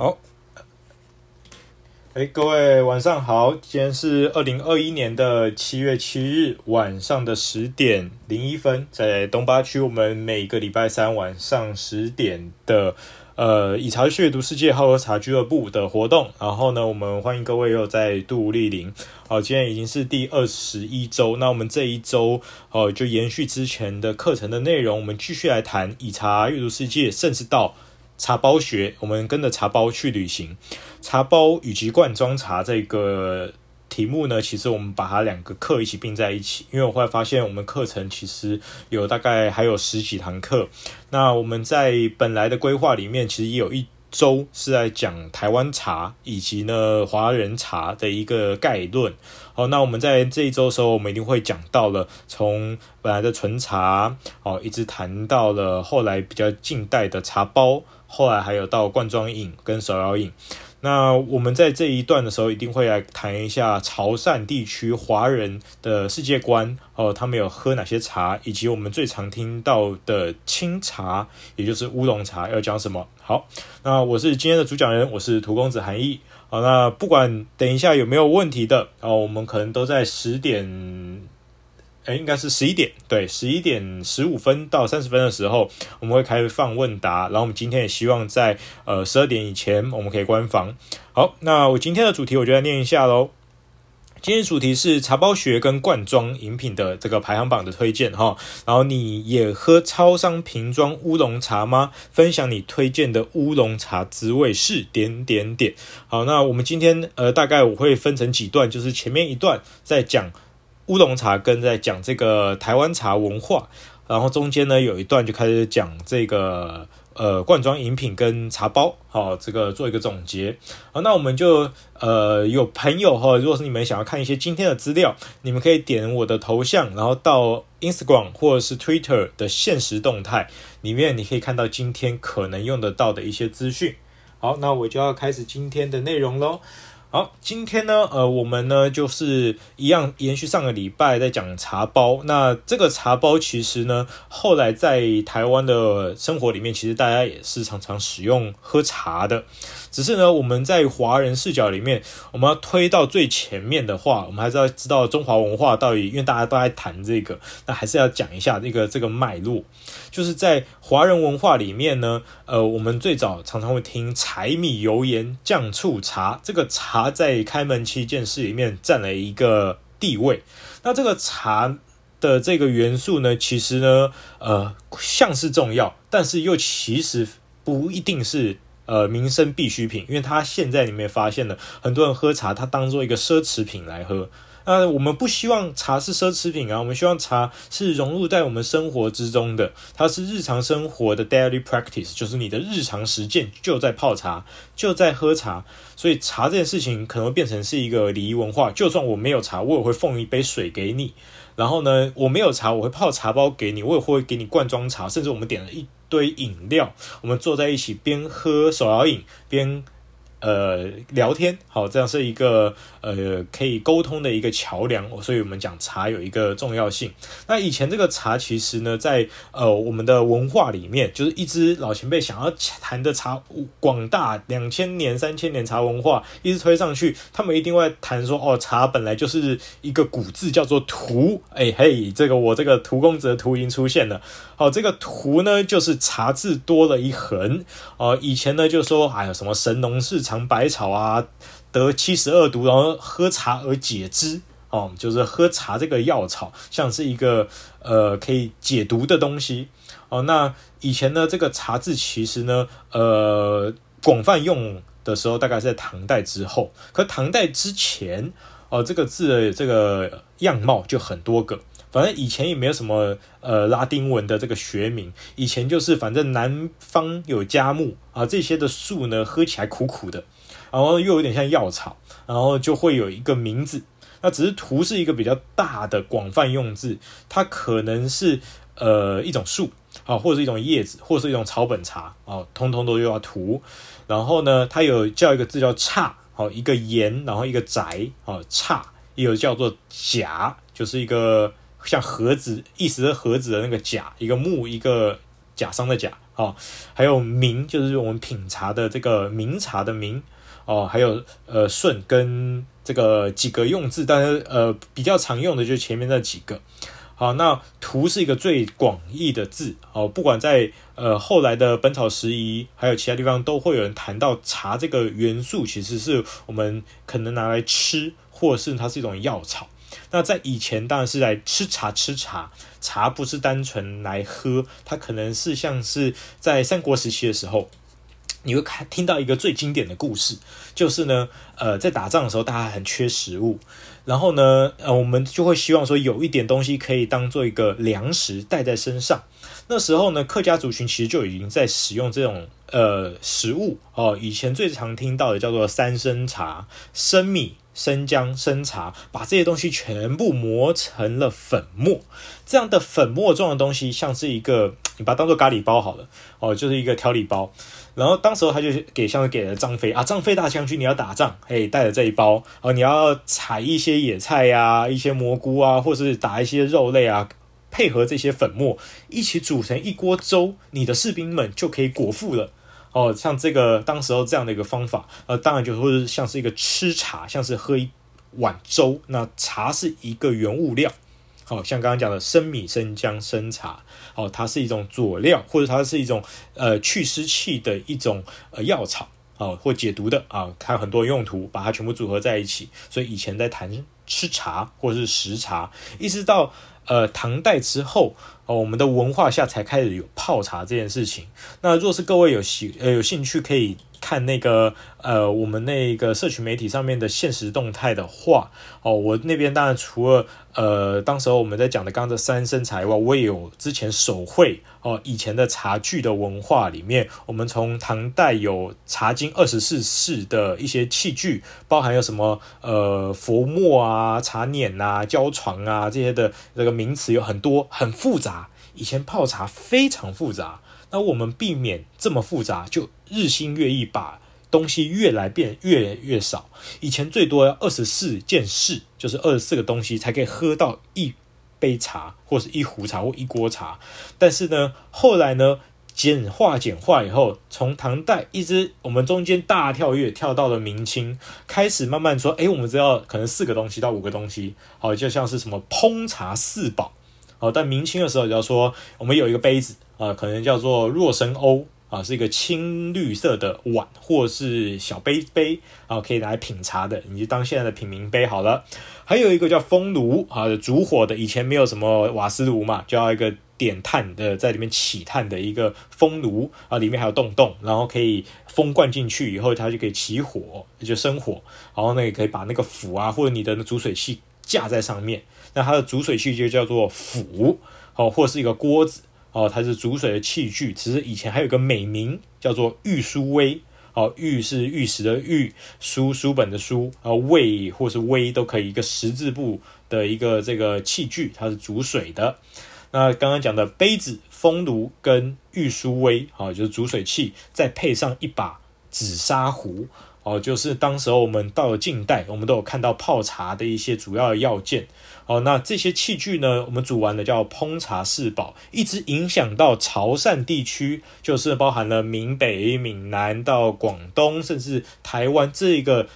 好，哎，各位晚上好，今天是二零二一年的七月七日晚上的十点零一分，在东八区，我们每个礼拜三晚上十点的呃以茶阅读世界好喝茶俱乐部的活动，然后呢，我们欢迎各位又再度莅临。好，今天已经是第二十一周，那我们这一周哦，就延续之前的课程的内容，我们继续来谈以茶阅读世界，甚至到。茶包学，我们跟着茶包去旅行。茶包以及罐装茶这个题目呢，其实我们把它两个课一起并在一起，因为我后来发现我们课程其实有大概还有十几堂课。那我们在本来的规划里面，其实也有一周是在讲台湾茶以及呢华人茶的一个概论。好，那我们在这一周的时候，我们一定会讲到了从本来的纯茶哦，一直谈到了后来比较近代的茶包。后来还有到罐装饮跟手摇饮，那我们在这一段的时候一定会来谈一下潮汕地区华人的世界观哦，他们有喝哪些茶，以及我们最常听到的清茶，也就是乌龙茶要讲什么。好，那我是今天的主讲人，我是荼公子韩毅。好，那不管等一下有没有问题的哦，我们可能都在十点。哎，应该是十一点，对，十一点十五分到三十分的时候，我们会开放问答。然后我们今天也希望在呃十二点以前，我们可以关房。好，那我今天的主题我就来念一下喽。今天主题是茶包学跟罐装饮品的这个排行榜的推荐哈。然后你也喝超商瓶装乌龙茶吗？分享你推荐的乌龙茶滋味是点点点。好，那我们今天呃大概我会分成几段，就是前面一段在讲。乌龙茶跟在讲这个台湾茶文化，然后中间呢有一段就开始讲这个呃罐装饮品跟茶包，好，这个做一个总结。好，那我们就呃有朋友哈，如果是你们想要看一些今天的资料，你们可以点我的头像，然后到 Instagram 或者是 Twitter 的现实动态里面，你可以看到今天可能用得到的一些资讯。好，那我就要开始今天的内容喽。好，今天呢，呃，我们呢就是一样延续上个礼拜在讲茶包。那这个茶包其实呢，后来在台湾的生活里面，其实大家也是常常使用喝茶的。只是呢，我们在华人视角里面，我们要推到最前面的话，我们还是要知道中华文化到底，因为大家都在谈这个，那还是要讲一下这个这个脉络。就是在华人文化里面呢，呃，我们最早常常会听柴米油盐酱醋茶，这个茶在开门七件事里面占了一个地位。那这个茶的这个元素呢，其实呢，呃，像是重要，但是又其实不一定是。呃，民生必需品，因为他现在里面发现了很多人喝茶，它当做一个奢侈品来喝。那我们不希望茶是奢侈品啊，我们希望茶是融入在我们生活之中的，它是日常生活的 daily practice，就是你的日常实践就在泡茶，就在喝茶。所以茶这件事情可能会变成是一个礼仪文化，就算我没有茶，我也会奉一杯水给你。然后呢，我没有茶，我会泡茶包给你，我也会给你罐装茶，甚至我们点了一堆饮料，我们坐在一起边喝手摇饮边。呃，聊天好，这样是一个呃可以沟通的一个桥梁，所以我们讲茶有一个重要性。那以前这个茶其实呢，在呃我们的文化里面，就是一直老前辈想要谈的茶广大两千年、三千年茶文化一直推上去，他们一定会谈说哦，茶本来就是一个古字叫做荼，哎嘿，这个我这个荼公子的荼已经出现了。好，这个荼呢就是茶字多了一横。哦，以前呢就说哎呀什么神农氏。尝百草啊，得七十二毒，然后喝茶而解之哦，就是喝茶这个药草，像是一个呃可以解毒的东西哦。那以前呢，这个茶字其实呢，呃，广泛用的时候大概是在唐代之后，可唐代之前哦，这个字的这个样貌就很多个。反正以前也没有什么呃拉丁文的这个学名，以前就是反正南方有嘉木啊，这些的树呢喝起来苦苦的，然后又有点像药草，然后就会有一个名字。那只是荼是一个比较大的广泛用字，它可能是呃一种树啊，或者是一种叶子，或者是一种草本茶啊，通通都叫荼。然后呢，它有叫一个字叫姹，好一个言，然后一个宅啊姹，也有叫做夹，就是一个。像盒子，意思是盒子的那个甲，一个木，一个甲商的甲，哦，还有茗就是我们品茶的这个茗茶的茗哦，还有呃顺跟这个几个用字，但是呃比较常用的就是前面那几个。好，那荼是一个最广义的字哦，不管在呃后来的《本草拾遗》还有其他地方，都会有人谈到茶这个元素，其实是我们可能拿来吃，或是它是一种药草。那在以前当然是来吃茶，吃茶，茶不是单纯来喝，它可能是像是在三国时期的时候。你会看听到一个最经典的故事，就是呢，呃，在打仗的时候，大家很缺食物，然后呢，呃，我们就会希望说有一点东西可以当做一个粮食带在身上。那时候呢，客家族群其实就已经在使用这种呃食物哦。以前最常听到的叫做三生茶，生米。生姜、生茶，把这些东西全部磨成了粉末。这样的粉末状的东西，像是一个，你把它当做咖喱包好了哦，就是一个调理包。然后当时候他就给，像是给了张飞啊，张飞大将军，你要打仗，哎，带着这一包哦，你要采一些野菜呀、一些蘑菇啊，或是打一些肉类啊，配合这些粉末一起煮成一锅粥，你的士兵们就可以果腹了。哦，像这个当时候这样的一个方法，呃，当然就会像是一个吃茶，像是喝一碗粥。那茶是一个原物料，好、哦、像刚刚讲的生米、生姜、生茶，哦，它是一种佐料，或者它是一种呃去湿气的一种呃药草，哦，或解毒的啊，它很多用途，把它全部组合在一起。所以以前在谈吃茶或者是食茶，一直到呃唐代之后。哦，我们的文化下才开始有泡茶这件事情。那若是各位有喜呃有兴趣，可以看那个呃我们那个社群媒体上面的现实动态的话，哦，我那边当然除了呃当时候我们在讲的刚刚的三生茶以外，我也有之前手绘哦以前的茶具的文化里面，我们从唐代有茶经二十四式的一些器具，包含有什么呃佛墨啊、茶碾啊、胶床啊这些的这个名词有很多，很复杂。以前泡茶非常复杂，那我们避免这么复杂，就日新月异，把东西越来变越来越少。以前最多要二十四件事，就是二十四个东西才可以喝到一杯茶，或是一壶茶或一锅茶。但是呢，后来呢，简化简化以后，从唐代一直我们中间大跳跃跳到了明清，开始慢慢说，哎，我们知道可能四个东西到五个东西，好，就像是什么烹茶四宝。哦，但明清的时候，要说我们有一个杯子啊，可能叫做若生甌啊，是一个青绿色的碗或是小杯杯啊，可以拿来品茶的，你就当现在的品茗杯好了。还有一个叫风炉啊，煮火的，以前没有什么瓦斯炉嘛，就要一个点炭的，在里面起炭的一个风炉啊，里面还有洞洞，然后可以风灌进去以后，它就可以起火，就生火，然后呢，也可以把那个釜啊或者你的煮水器架在上面。那它的煮水器就叫做釜，哦，或是一个锅子，哦，它是煮水的器具。其实以前还有个美名叫做玉书煨，哦，玉是玉石的玉，书书本的书，啊，煨或是煨都可以，一个十字部的一个这个器具，它是煮水的。那刚刚讲的杯子、风炉跟玉书煨，啊，就是煮水器，再配上一把紫砂壶。哦，就是当时候我们到了近代，我们都有看到泡茶的一些主要的要件。哦，那这些器具呢，我们煮完了叫烹茶四宝，一直影响到潮汕地区，就是包含了闽北、闽南到广东，甚至台湾这个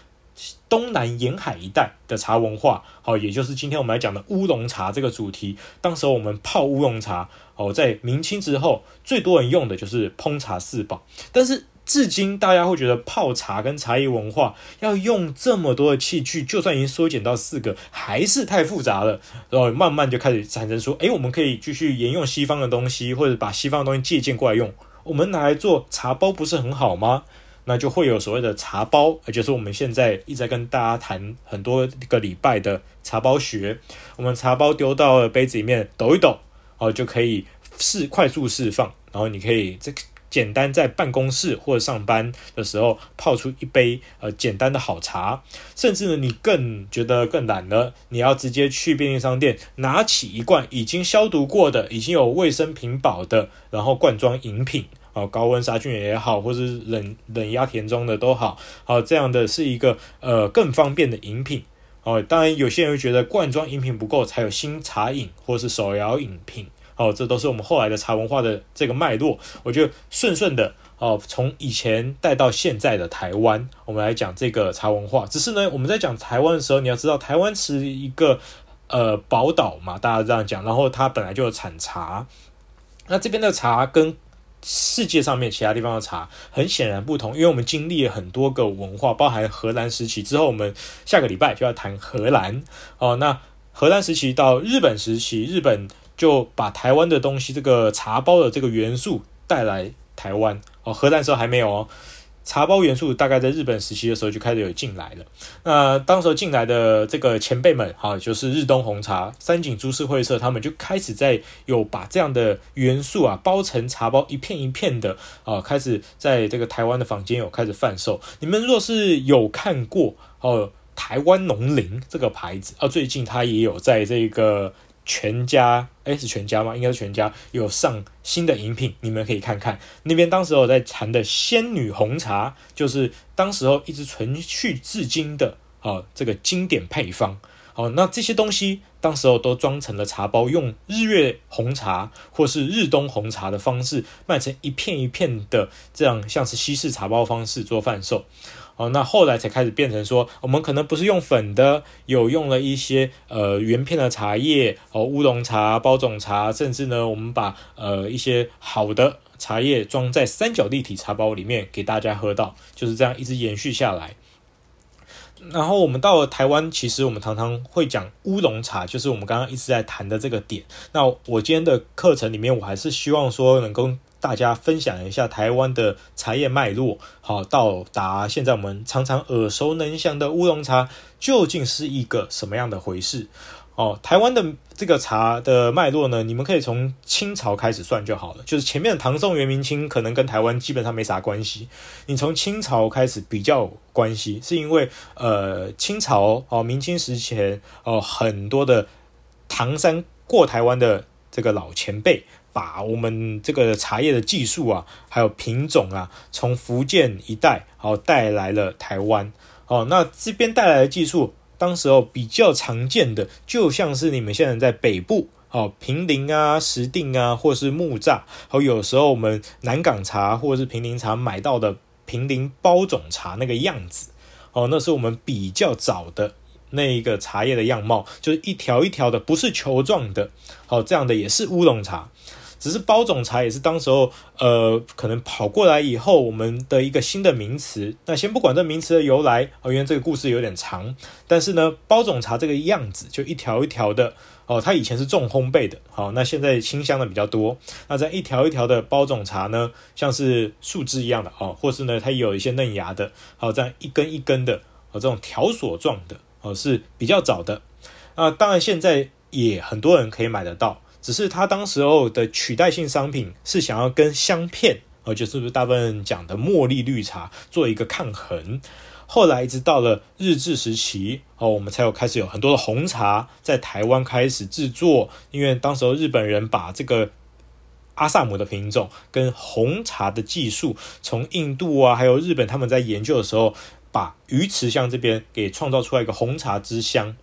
东南沿海一带的茶文化。好，也就是今天我们来讲的乌龙茶这个主题。当时候我们泡乌龙茶，哦，在明清之后，最多人用的就是烹茶四宝，但是。至今，大家会觉得泡茶跟茶叶文化要用这么多的器具，就算已经缩减到四个，还是太复杂了。然后慢慢就开始产生说，诶，我们可以继续沿用西方的东西，或者把西方的东西借鉴过来用。我们拿来做茶包不是很好吗？那就会有所谓的茶包，也就是我们现在一直在跟大家谈很多个礼拜的茶包学。我们茶包丢到了杯子里面抖一抖，哦，就可以释快速释放，然后你可以这。简单在办公室或者上班的时候泡出一杯呃简单的好茶，甚至呢你更觉得更懒了，你要直接去便利商店拿起一罐已经消毒过的、已经有卫生品保的，然后罐装饮品啊，高温杀菌也好，或是冷冷压填装的都好，好这样的是一个呃更方便的饮品哦。当然有些人会觉得罐装饮品不够，才有新茶饮或是手摇饮品。哦，这都是我们后来的茶文化的这个脉络。我就顺顺的哦，从以前带到现在的台湾，我们来讲这个茶文化。只是呢，我们在讲台湾的时候，你要知道，台湾是一个呃宝岛嘛，大家这样讲。然后它本来就有产茶，那这边的茶跟世界上面其他地方的茶很显然不同，因为我们经历了很多个文化，包含荷兰时期之后，我们下个礼拜就要谈荷兰哦。那荷兰时期到日本时期，日本就把台湾的东西，这个茶包的这个元素带来台湾哦。荷兰时候还没有哦。茶包元素大概在日本时期的时候就开始有进来了。那当时进来的这个前辈们，哈，就是日东红茶、三井株式会社，他们就开始在有把这样的元素啊包成茶包，一片一片的啊，开始在这个台湾的房间有开始贩售。你们若是有看过哦，台湾农林这个牌子啊，最近它也有在这个。全家，诶，是全家吗？应该是全家有上新的饮品，你们可以看看。那边当时我在谈的仙女红茶，就是当时候一直存续至今的啊，这个经典配方。好，那这些东西当时候都装成了茶包，用日月红茶或是日东红茶的方式卖成一片一片的，这样像是西式茶包方式做贩售。哦，那后来才开始变成说，我们可能不是用粉的，有用了一些呃原片的茶叶，哦乌龙茶、包种茶，甚至呢，我们把呃一些好的茶叶装在三角立体茶包里面给大家喝到，就是这样一直延续下来。然后我们到了台湾，其实我们常常会讲乌龙茶，就是我们刚刚一直在谈的这个点。那我今天的课程里面，我还是希望说能够。大家分享一下台湾的茶叶脉络，好，到达现在我们常常耳熟能详的乌龙茶究竟是一个什么样的回事？哦，台湾的这个茶的脉络呢，你们可以从清朝开始算就好了，就是前面的唐宋元明清可能跟台湾基本上没啥关系，你从清朝开始比较关系，是因为呃清朝哦明清时前哦很多的唐山过台湾的这个老前辈。把我们这个茶叶的技术啊，还有品种啊，从福建一带哦带来了台湾哦。那这边带来的技术，当时候比较常见的，就像是你们现在在北部哦，平林啊、石定啊，或是木栅，哦，有时候我们南港茶或者是平林茶买到的平林包种茶那个样子哦，那是我们比较早的那一个茶叶的样貌，就是一条一条的，不是球状的，好，这样的也是乌龙茶。只是包种茶也是当时候，呃，可能跑过来以后，我们的一个新的名词。那先不管这名词的由来，哦，因为这个故事有点长。但是呢，包种茶这个样子就一条一条的，哦，它以前是重烘焙的，好，那现在清香的比较多。那这样一条一条的包种茶呢，像是树枝一样的，哦，或是呢，它有一些嫩芽的，好，这样一根一根的，哦，这种条索状的，哦，是比较早的。啊，当然现在也很多人可以买得到。只是他当时候的取代性商品是想要跟香片，呃，就是不是大部分讲的茉莉绿茶做一个抗衡。后来一直到了日治时期，哦，我们才有开始有很多的红茶在台湾开始制作。因为当时候日本人把这个阿萨姆的品种跟红茶的技术从印度啊，还有日本他们在研究的时候，把鱼池乡这边给创造出来一个红茶之乡。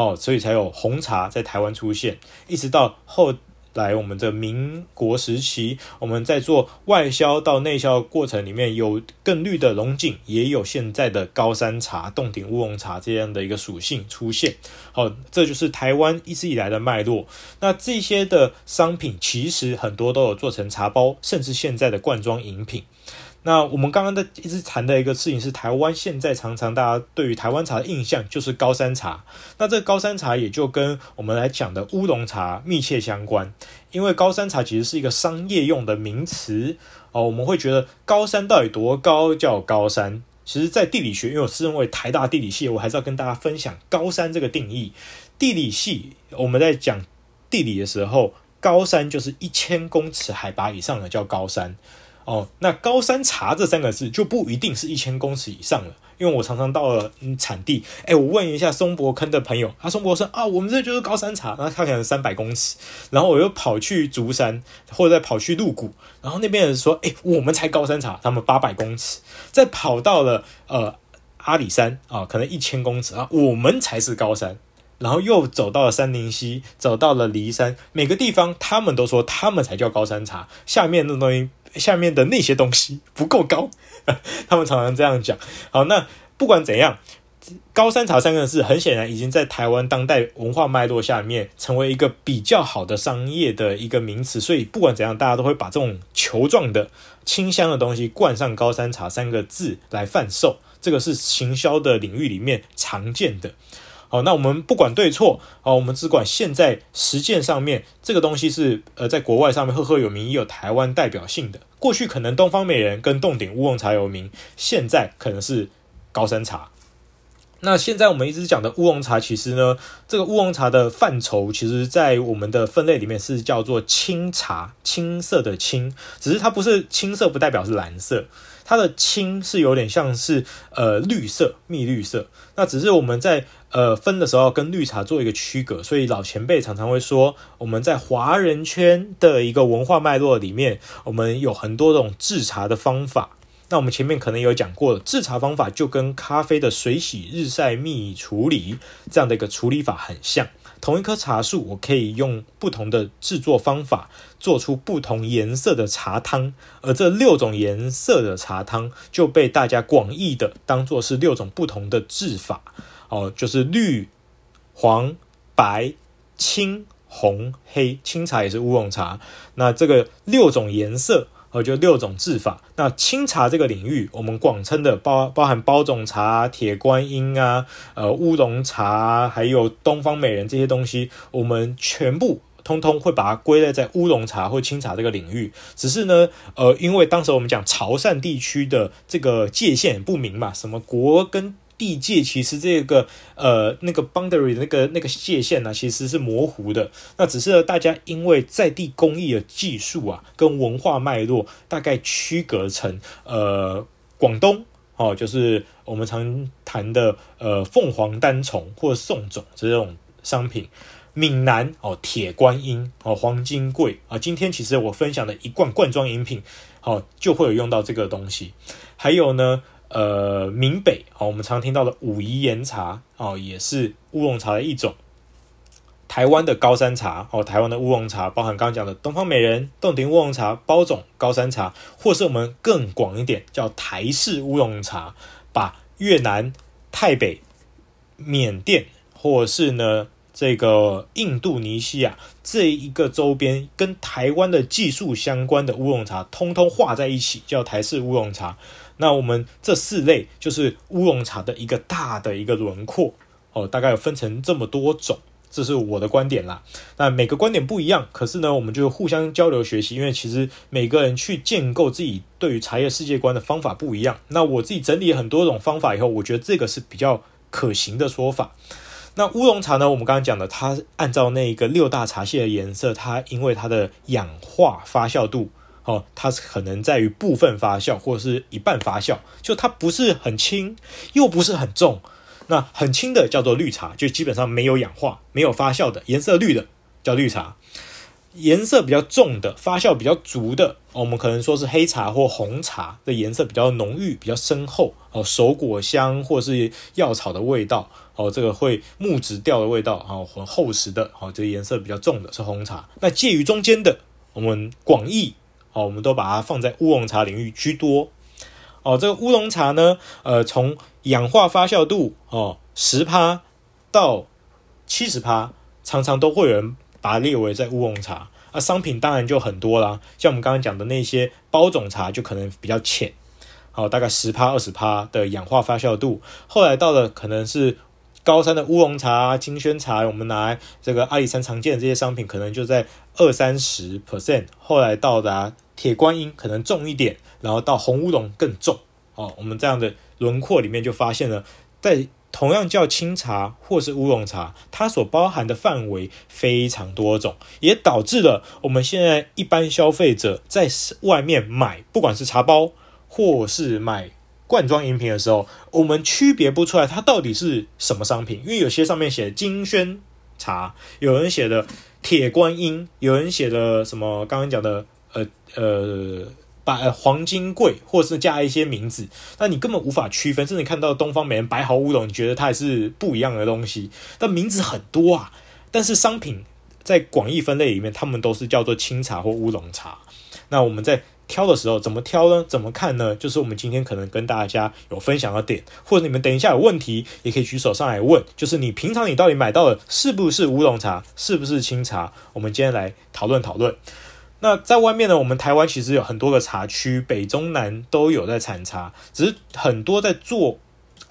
哦，所以才有红茶在台湾出现，一直到后来我们的民国时期，我们在做外销到内销的过程里面，有更绿的龙井，也有现在的高山茶、洞顶乌龙茶这样的一个属性出现。好，这就是台湾一直以来的脉络。那这些的商品其实很多都有做成茶包，甚至现在的罐装饮品。那我们刚刚在一直谈的一个事情是，台湾现在常常大家对于台湾茶的印象就是高山茶。那这个高山茶也就跟我们来讲的乌龙茶密切相关，因为高山茶其实是一个商业用的名词哦。我们会觉得高山到底多高叫高山？其实，在地理学，因为我是认为台大地理系，我还是要跟大家分享高山这个定义。地理系我们在讲地理的时候，高山就是一千公尺海拔以上的叫高山。哦，那高山茶这三个字就不一定是一千公尺以上了，因为我常常到了嗯产地，哎，我问一下松柏坑的朋友，他松柏说啊，我们这就是高山茶，那他可能三百公尺，然后我又跑去竹山，或者再跑去鹿谷，然后那边人说，哎，我们才高山茶，他们八百公尺，再跑到了呃阿里山啊，可能一千公尺啊，我们才是高山，然后又走到了三林溪，走到了骊山，每个地方他们都说他们才叫高山茶，下面那东西，下面的那些东西不够高，他们常常这样讲。好，那不管怎样。高山茶三个字很显然已经在台湾当代文化脉络下面成为一个比较好的商业的一个名词，所以不管怎样，大家都会把这种球状的清香的东西冠上高山茶三个字来贩售，这个是行销的领域里面常见的。好，那我们不管对错，好，我们只管现在实践上面这个东西是呃在国外上面赫赫有名，也有台湾代表性的。过去可能东方美人跟洞顶乌龙茶有名，现在可能是高山茶。那现在我们一直讲的乌龙茶，其实呢，这个乌龙茶的范畴，其实在我们的分类里面是叫做青茶，青色的青，只是它不是青色，不代表是蓝色，它的青是有点像是呃绿色，蜜绿色。那只是我们在呃分的时候跟绿茶做一个区隔，所以老前辈常常会说，我们在华人圈的一个文化脉络里面，我们有很多种制茶的方法。那我们前面可能有讲过，制茶方法就跟咖啡的水洗、日晒、蜜处理这样的一个处理法很像。同一棵茶树，我可以用不同的制作方法做出不同颜色的茶汤，而这六种颜色的茶汤就被大家广义的当做是六种不同的制法。哦，就是绿、黄、白、青、红、黑。青茶也是乌龙茶。那这个六种颜色。呃，就六种制法。那清茶这个领域，我们广称的包包含包种茶、铁观音啊、呃乌龙茶，还有东方美人这些东西，我们全部通通会把它归类在乌龙茶或清茶这个领域。只是呢，呃，因为当时我们讲潮汕地区的这个界限不明嘛，什么国跟。地界其实这个呃那个 boundary 那个那个界限呢，其实是模糊的。那只是大家因为在地工艺的技术啊，跟文化脉络大概区隔成呃广东哦，就是我们常谈的呃凤凰单丛或宋种这种商品。闽南哦铁观音哦黄金桂啊，今天其实我分享的一罐罐装饮品，哦就会有用到这个东西。还有呢。呃，闽北哦，我们常听到的武夷岩茶哦，也是乌龙茶的一种。台湾的高山茶哦，台湾的乌龙茶，包含刚刚讲的东方美人、洞庭乌龙茶、包种高山茶，或是我们更广一点叫台式乌龙茶，把越南、泰北、缅甸，或是呢这个印度尼西亚这一个周边跟台湾的技术相关的乌龙茶，通通画在一起，叫台式乌龙茶。那我们这四类就是乌龙茶的一个大的一个轮廓哦，大概有分成这么多种，这是我的观点啦。那每个观点不一样，可是呢，我们就互相交流学习，因为其实每个人去建构自己对于茶叶世界观的方法不一样。那我自己整理很多种方法以后，我觉得这个是比较可行的说法。那乌龙茶呢，我们刚刚讲的，它按照那个六大茶系的颜色，它因为它的氧化发酵度。哦，它可能在于部分发酵或者是一半发酵，就它不是很轻，又不是很重。那很轻的叫做绿茶，就基本上没有氧化、没有发酵的，颜色绿的叫绿茶。颜色比较重的、发酵比较足的，我们可能说是黑茶或红茶的颜色比较浓郁、比较深厚。哦，熟果香或是药草的味道，哦，这个会木质调的味道，哦，很厚实的，哦，这个颜色比较重的是红茶。那介于中间的，我们广义。哦，我们都把它放在乌龙茶领域居多。哦，这个乌龙茶呢，呃，从氧化发酵度哦十趴到七十趴，常常都会有人把它列为在乌龙茶。啊，商品当然就很多啦，像我们刚刚讲的那些包种茶就可能比较浅，好，大概十趴二十趴的氧化发酵度。后来到了可能是。高山的乌龙茶、金萱茶，我们拿来这个阿里山常见的这些商品，可能就在二三十 percent。后来到达铁观音，可能重一点，然后到红乌龙更重。哦，我们这样的轮廓里面就发现了，在同样叫清茶或是乌龙茶，它所包含的范围非常多种，也导致了我们现在一般消费者在外面买，不管是茶包或是买。罐装饮品的时候，我们区别不出来它到底是什么商品，因为有些上面写金萱茶，有人写的铁观音，有人写的什么刚刚讲的呃呃白、黄金贵，或是加一些名字，那你根本无法区分。甚至看到东方美人白毫乌龙，你觉得它也是不一样的东西。但名字很多啊，但是商品在广义分类里面，他们都是叫做清茶或乌龙茶。那我们在挑的时候怎么挑呢？怎么看呢？就是我们今天可能跟大家有分享的点，或者你们等一下有问题也可以举手上来问。就是你平常你到底买到的是不是乌龙茶，是不是清茶？我们今天来讨论讨论。那在外面呢，我们台湾其实有很多个茶区，北中南都有在产茶，只是很多在做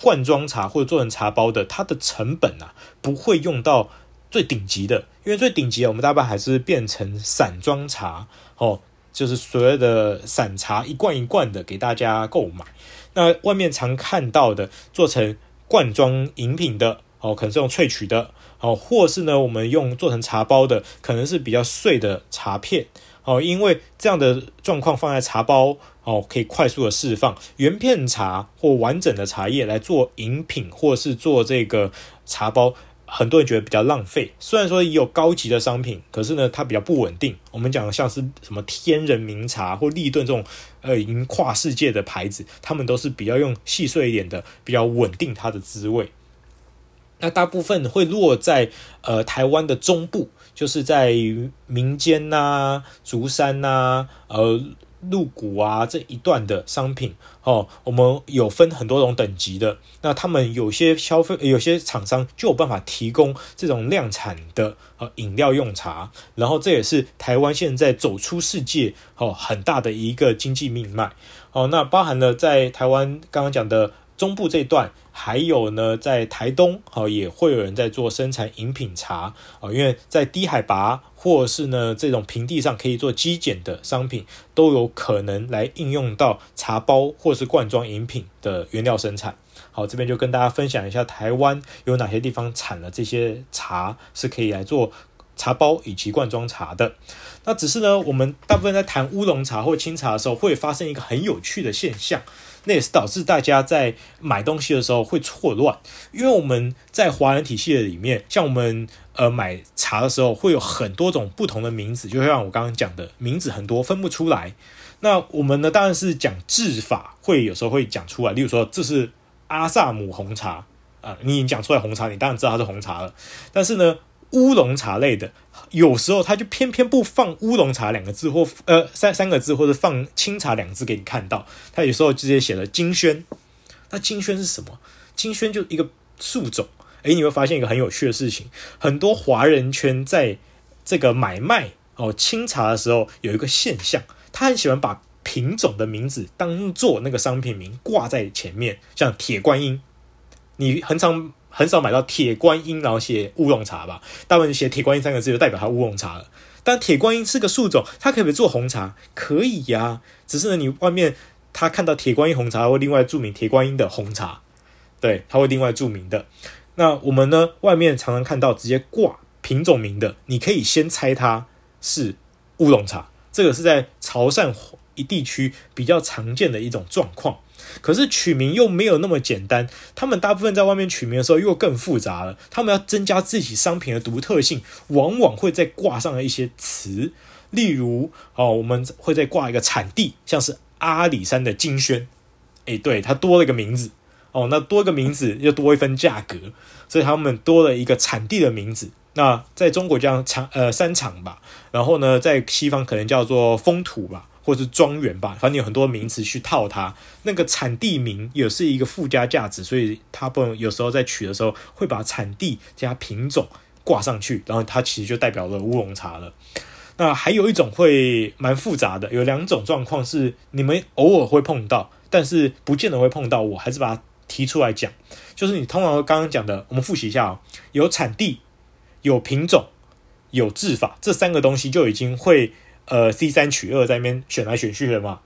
罐装茶或者做成茶包的，它的成本啊不会用到最顶级的，因为最顶级的我们大半还是变成散装茶哦。就是所谓的散茶，一罐一罐的给大家购买。那外面常看到的做成罐装饮品的哦，可能是用萃取的哦，或是呢，我们用做成茶包的，可能是比较碎的茶片哦。因为这样的状况放在茶包哦，可以快速的释放原片茶或完整的茶叶来做饮品，或是做这个茶包。很多人觉得比较浪费，虽然说也有高级的商品，可是呢，它比较不稳定。我们讲像是什么天人茗茶或立顿这种，呃，已经跨世界的牌子，他们都是比较用细碎一点的，比较稳定它的滋味。那大部分会落在呃台湾的中部，就是在民间呐、竹山呐、呃。入谷啊，这一段的商品哦，我们有分很多种等级的。那他们有些消费，有些厂商就有办法提供这种量产的呃饮料用茶。然后这也是台湾现在走出世界哦很大的一个经济命脉哦。那包含了在台湾刚刚讲的中部这一段，还有呢在台东哦也会有人在做生产饮品茶哦，因为在低海拔。或是呢，这种平地上可以做机检的商品，都有可能来应用到茶包或是罐装饮品的原料生产。好，这边就跟大家分享一下台湾有哪些地方产了这些茶，是可以来做茶包以及罐装茶的。那只是呢，我们大部分在谈乌龙茶或清茶的时候，会发生一个很有趣的现象。那也是导致大家在买东西的时候会错乱，因为我们在华人体系的里面，像我们呃买茶的时候，会有很多种不同的名字，就像我刚刚讲的名字很多分不出来。那我们呢，当然是讲制法，会有时候会讲出来，例如说这是阿萨姆红茶啊、你已经讲出来红茶，你当然知道它是红茶了。但是呢，乌龙茶类的。有时候他就偏偏不放乌龙茶两个字，或呃三三个字，或者放清茶两个字给你看到。他有时候直接写了金萱。那金萱是什么？金萱就一个树种。诶，你会发现一个很有趣的事情，很多华人圈在这个买卖哦清茶的时候有一个现象，他很喜欢把品种的名字当做那个商品名挂在前面，像铁观音，你很常。很少买到铁观音，然后写乌龙茶吧。大部分写铁观音三个字就代表它乌龙茶了。但铁观音是个树种，它可不可以做红茶？可以呀、只是呢，你外面他看到铁观音红茶，会另外注明铁观音的红茶，对，他会另外注明的。那我们呢，外面常常看到直接挂品种名的，你可以先猜它是乌龙茶。这个是在潮汕一地区比较常见的一种状况。可是取名又没有那么简单，他们大部分在外面取名的时候又更复杂了。他们要增加自己商品的独特性，往往会再挂上一些词，例如哦，我们会再挂一个产地，像是阿里山的金萱，诶，对，它多了一个名字哦，那多一个名字又多一分价格，所以他们多了一个产地的名字。那在中国叫产呃山场吧，然后呢，在西方可能叫做风土吧。或是庄园吧，反正有很多名词去套它。那个产地名也是一个附加价值，所以它不有时候在取的时候会把产地加品种挂上去，然后它其实就代表了乌龙茶了。那还有一种会蛮复杂的，有两种状况是你们偶尔会碰到，但是不见得会碰到。我还是把它提出来讲，就是你通常刚刚讲的，我们复习一下哦，有产地、有品种、有制法，这三个东西就已经会。呃，C 三取二在那边选来选去的嘛，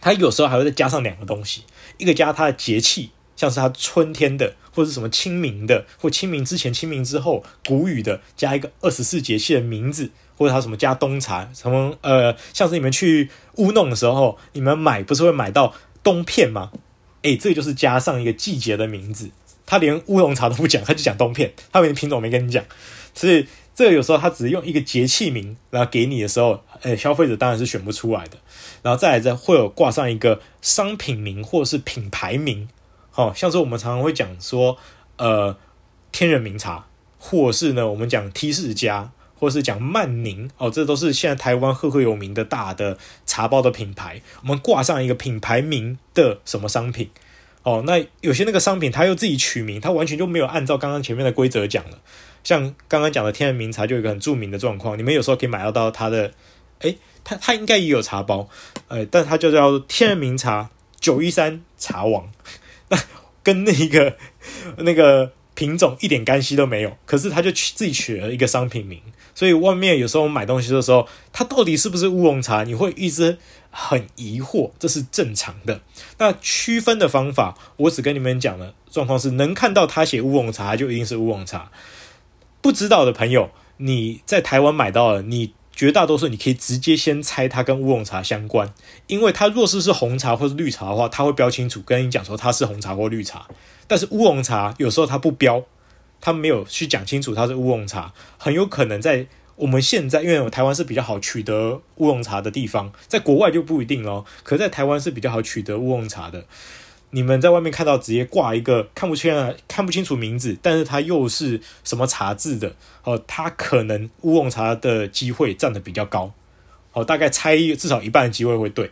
它有时候还会再加上两个东西，一个加它的节气，像是它春天的，或者是什么清明的，或清明之前、清明之后，谷雨的，加一个二十四节气的名字，或者它什么加冬茶，什么呃，像是你们去乌弄的时候，你们买不是会买到冬片吗？诶，这个就是加上一个季节的名字，他连乌龙茶都不讲，他就讲冬片，他连品种没跟你讲，所以。这个有时候他只是用一个节气名，然后给你的时候，呃，消费者当然是选不出来的。然后再来再会有挂上一个商品名或者是品牌名，好、哦，像是我们常常会讲说，呃，天仁茗茶，或是呢我们讲 T 世家，或是讲曼宁，哦，这都是现在台湾赫赫有名的大的茶包的品牌。我们挂上一个品牌名的什么商品，哦，那有些那个商品他又自己取名，他完全就没有按照刚刚前面的规则讲了。像刚刚讲的天然茗茶就有一个很著名的状况，你们有时候可以买到到它的，诶，它它应该也有茶包，呃，但它就叫天然茗茶九一三茶王，那跟那个那个品种一点干系都没有，可是他就取自己取了一个商品名，所以外面有时候买东西的时候，它到底是不是乌龙茶，你会一直很疑惑，这是正常的。那区分的方法，我只跟你们讲的状况是，能看到他写乌龙茶，就一定是乌龙茶。不知道的朋友，你在台湾买到了，你绝大多数你可以直接先猜它跟乌龙茶相关，因为它若是是红茶或是绿茶的话，它会标清楚跟你讲说它是红茶或绿茶。但是乌龙茶有时候它不标，他没有去讲清楚它是乌龙茶，很有可能在我们现在，因为台湾是比较好取得乌龙茶的地方，在国外就不一定咯，可在台湾是比较好取得乌龙茶的。你们在外面看到直接挂一个看不清啊，看不清楚名字，但是它又是什么茶字的哦，它可能乌龙茶的机会占得比较高哦，大概猜至少一半的机会会对。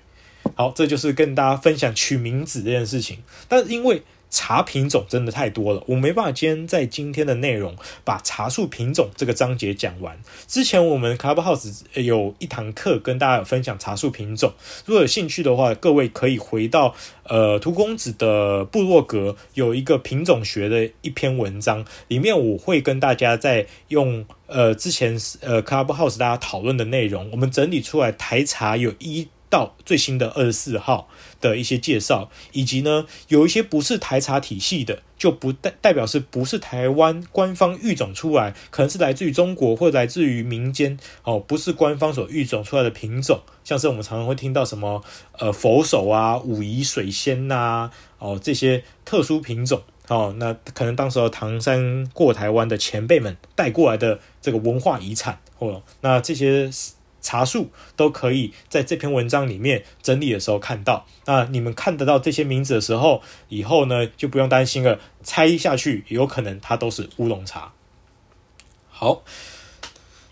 好，这就是跟大家分享取名字这件事情，但是因为。茶品种真的太多了，我没办法今天在今天的内容把茶树品种这个章节讲完。之前我们 Clubhouse 有一堂课跟大家有分享茶树品种，如果有兴趣的话，各位可以回到呃荼公子的部落格，有一个品种学的一篇文章，里面我会跟大家在用呃之前呃 Clubhouse 大家讨论的内容，我们整理出来台茶有一到最新的二十四号的一些介绍，以及呢，有一些不是台茶体系的，就不代代表是不是台湾官方育种出来，可能是来自于中国或来自于民间哦，不是官方所育种出来的品种，像是我们常常会听到什么呃佛手啊、武夷水仙呐、啊，哦这些特殊品种哦，那可能当时候唐山过台湾的前辈们带过来的这个文化遗产，哦，那这些。茶树都可以在这篇文章里面整理的时候看到。那你们看得到这些名字的时候，以后呢就不用担心了，猜下去有可能它都是乌龙茶。好，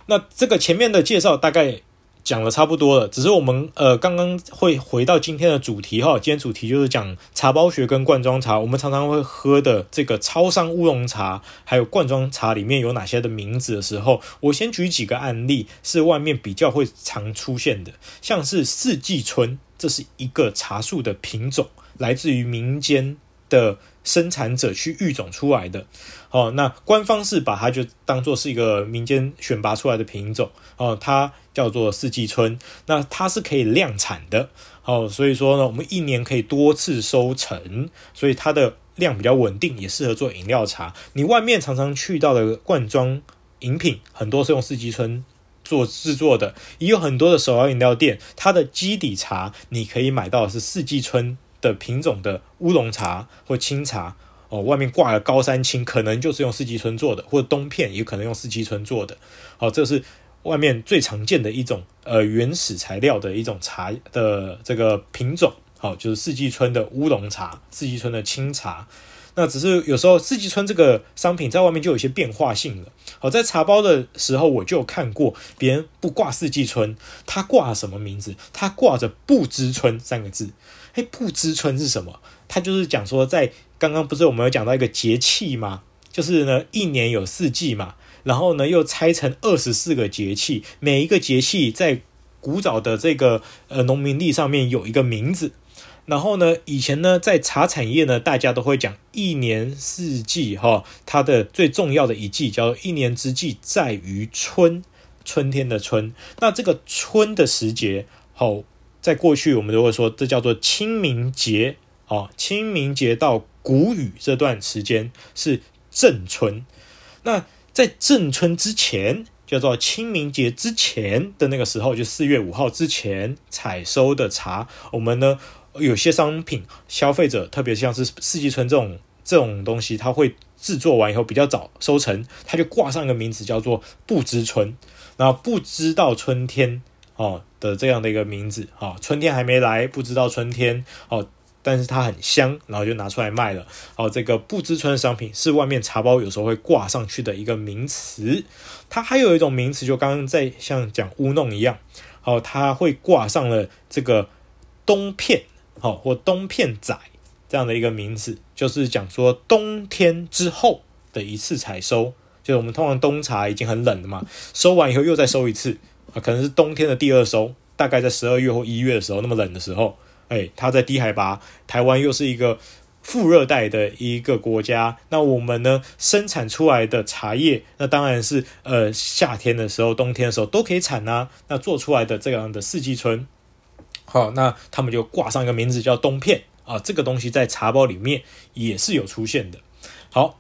那这个前面的介绍大概。讲了差不多了，只是我们呃刚刚会回到今天的主题哈，今天主题就是讲茶包学跟罐装茶。我们常常会喝的这个超商乌龙茶，还有罐装茶里面有哪些的名字的时候，我先举几个案例，是外面比较会常出现的，像是四季春，这是一个茶树的品种，来自于民间的生产者去育种出来的。哦，那官方是把它就当做是一个民间选拔出来的品种哦，它叫做四季春。那它是可以量产的，哦，所以说呢，我们一年可以多次收成，所以它的量比较稳定，也适合做饮料茶。你外面常常去到的罐装饮品，很多是用四季春做制作的，也有很多的手摇饮料店，它的基底茶你可以买到的是四季春的品种的乌龙茶或清茶。哦，外面挂了高山青，可能就是用四季春做的，或者冬片也可能用四季春做的。好、哦，这是外面最常见的一种呃原始材料的一种茶的这个品种。好、就是四季春的乌龙茶，四季春的清茶。那只是有时候四季春这个商品在外面就有一些变化性了。好、在茶包的时候我就看过别人不挂四季春，他挂什么名字？他挂着不知春三个字。哎，不知春是什么？他就是讲说在。刚刚不是我们有讲到一个节气吗？就是呢，一年有四季嘛，然后呢又拆成二十四个节气，每一个节气在古早的这个呃农民历上面有一个名字。然后呢，以前呢在茶产业呢，大家都会讲一年四季哈，它的最重要的一季叫一年之计在于春，春天的春。那这个春的时节，好，在过去我们都会说这叫做清明节。哦，清明节到谷雨这段时间是正春，那在正春之前，叫做清明节之前的那个时候，就四月五号之前采收的茶，我们呢有些商品消费者，特别像是四季春这种这种东西，它会制作完以后比较早收成，它就挂上一个名字叫做不知春，然后不知道春天哦的这样的一个名字啊，春天还没来，不知道春天哦。但是它很香，然后就拿出来卖了。哦，这个不知春的商品是外面茶包有时候会挂上去的一个名词。它还有一种名词，就刚刚在像讲乌弄一样，哦，它会挂上了这个冬片，哦，或冬片仔这样的一个名词，就是讲说冬天之后的一次采收，就是我们通常冬茶已经很冷了嘛，收完以后又再收一次，啊，可能是冬天的第二收，大概在十二月或一月的时候，那么冷的时候。哎，它在低海拔，台湾又是一个副热带的一个国家，那我们呢生产出来的茶叶，那当然是呃夏天的时候、冬天的时候都可以产啊。那做出来的这样的四季春，好，那他们就挂上一个名字叫冬片啊。这个东西在茶包里面也是有出现的。好，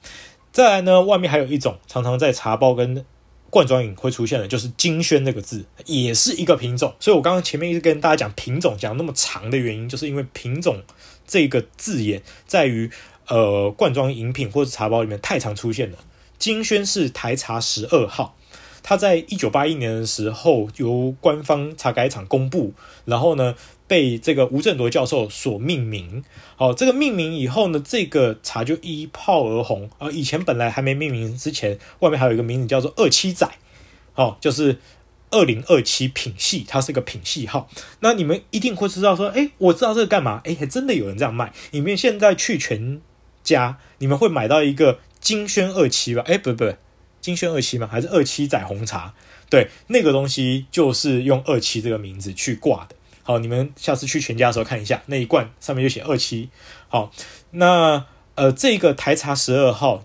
再来呢，外面还有一种常常在茶包跟罐装饮会出现的，就是金萱这个字，也是一个品种。所以我刚刚前面一直跟大家讲品种讲那么长的原因，就是因为品种这个字眼在于呃罐装饮品或者茶包里面太常出现了。金萱是台茶十二号。它在一九八一年的时候由官方茶改厂公布，然后呢被这个吴振铎教授所命名。好，这个命名以后呢，这个茶就一炮而红啊。以前本来还没命名之前，外面还有一个名字叫做二七仔，好，就是二零二七品系，它是一个品系号。那你们一定会知道说，哎，我知道这个干嘛？哎，还真的有人这样卖。你们现在去全家，你们会买到一个金萱二七吧？哎，不不。金萱二七吗？还是二七仔红茶？对，那个东西就是用二七这个名字去挂的。好，你们下次去全家的时候看一下，那一罐上面就写二七。好，那呃，这个台茶十二号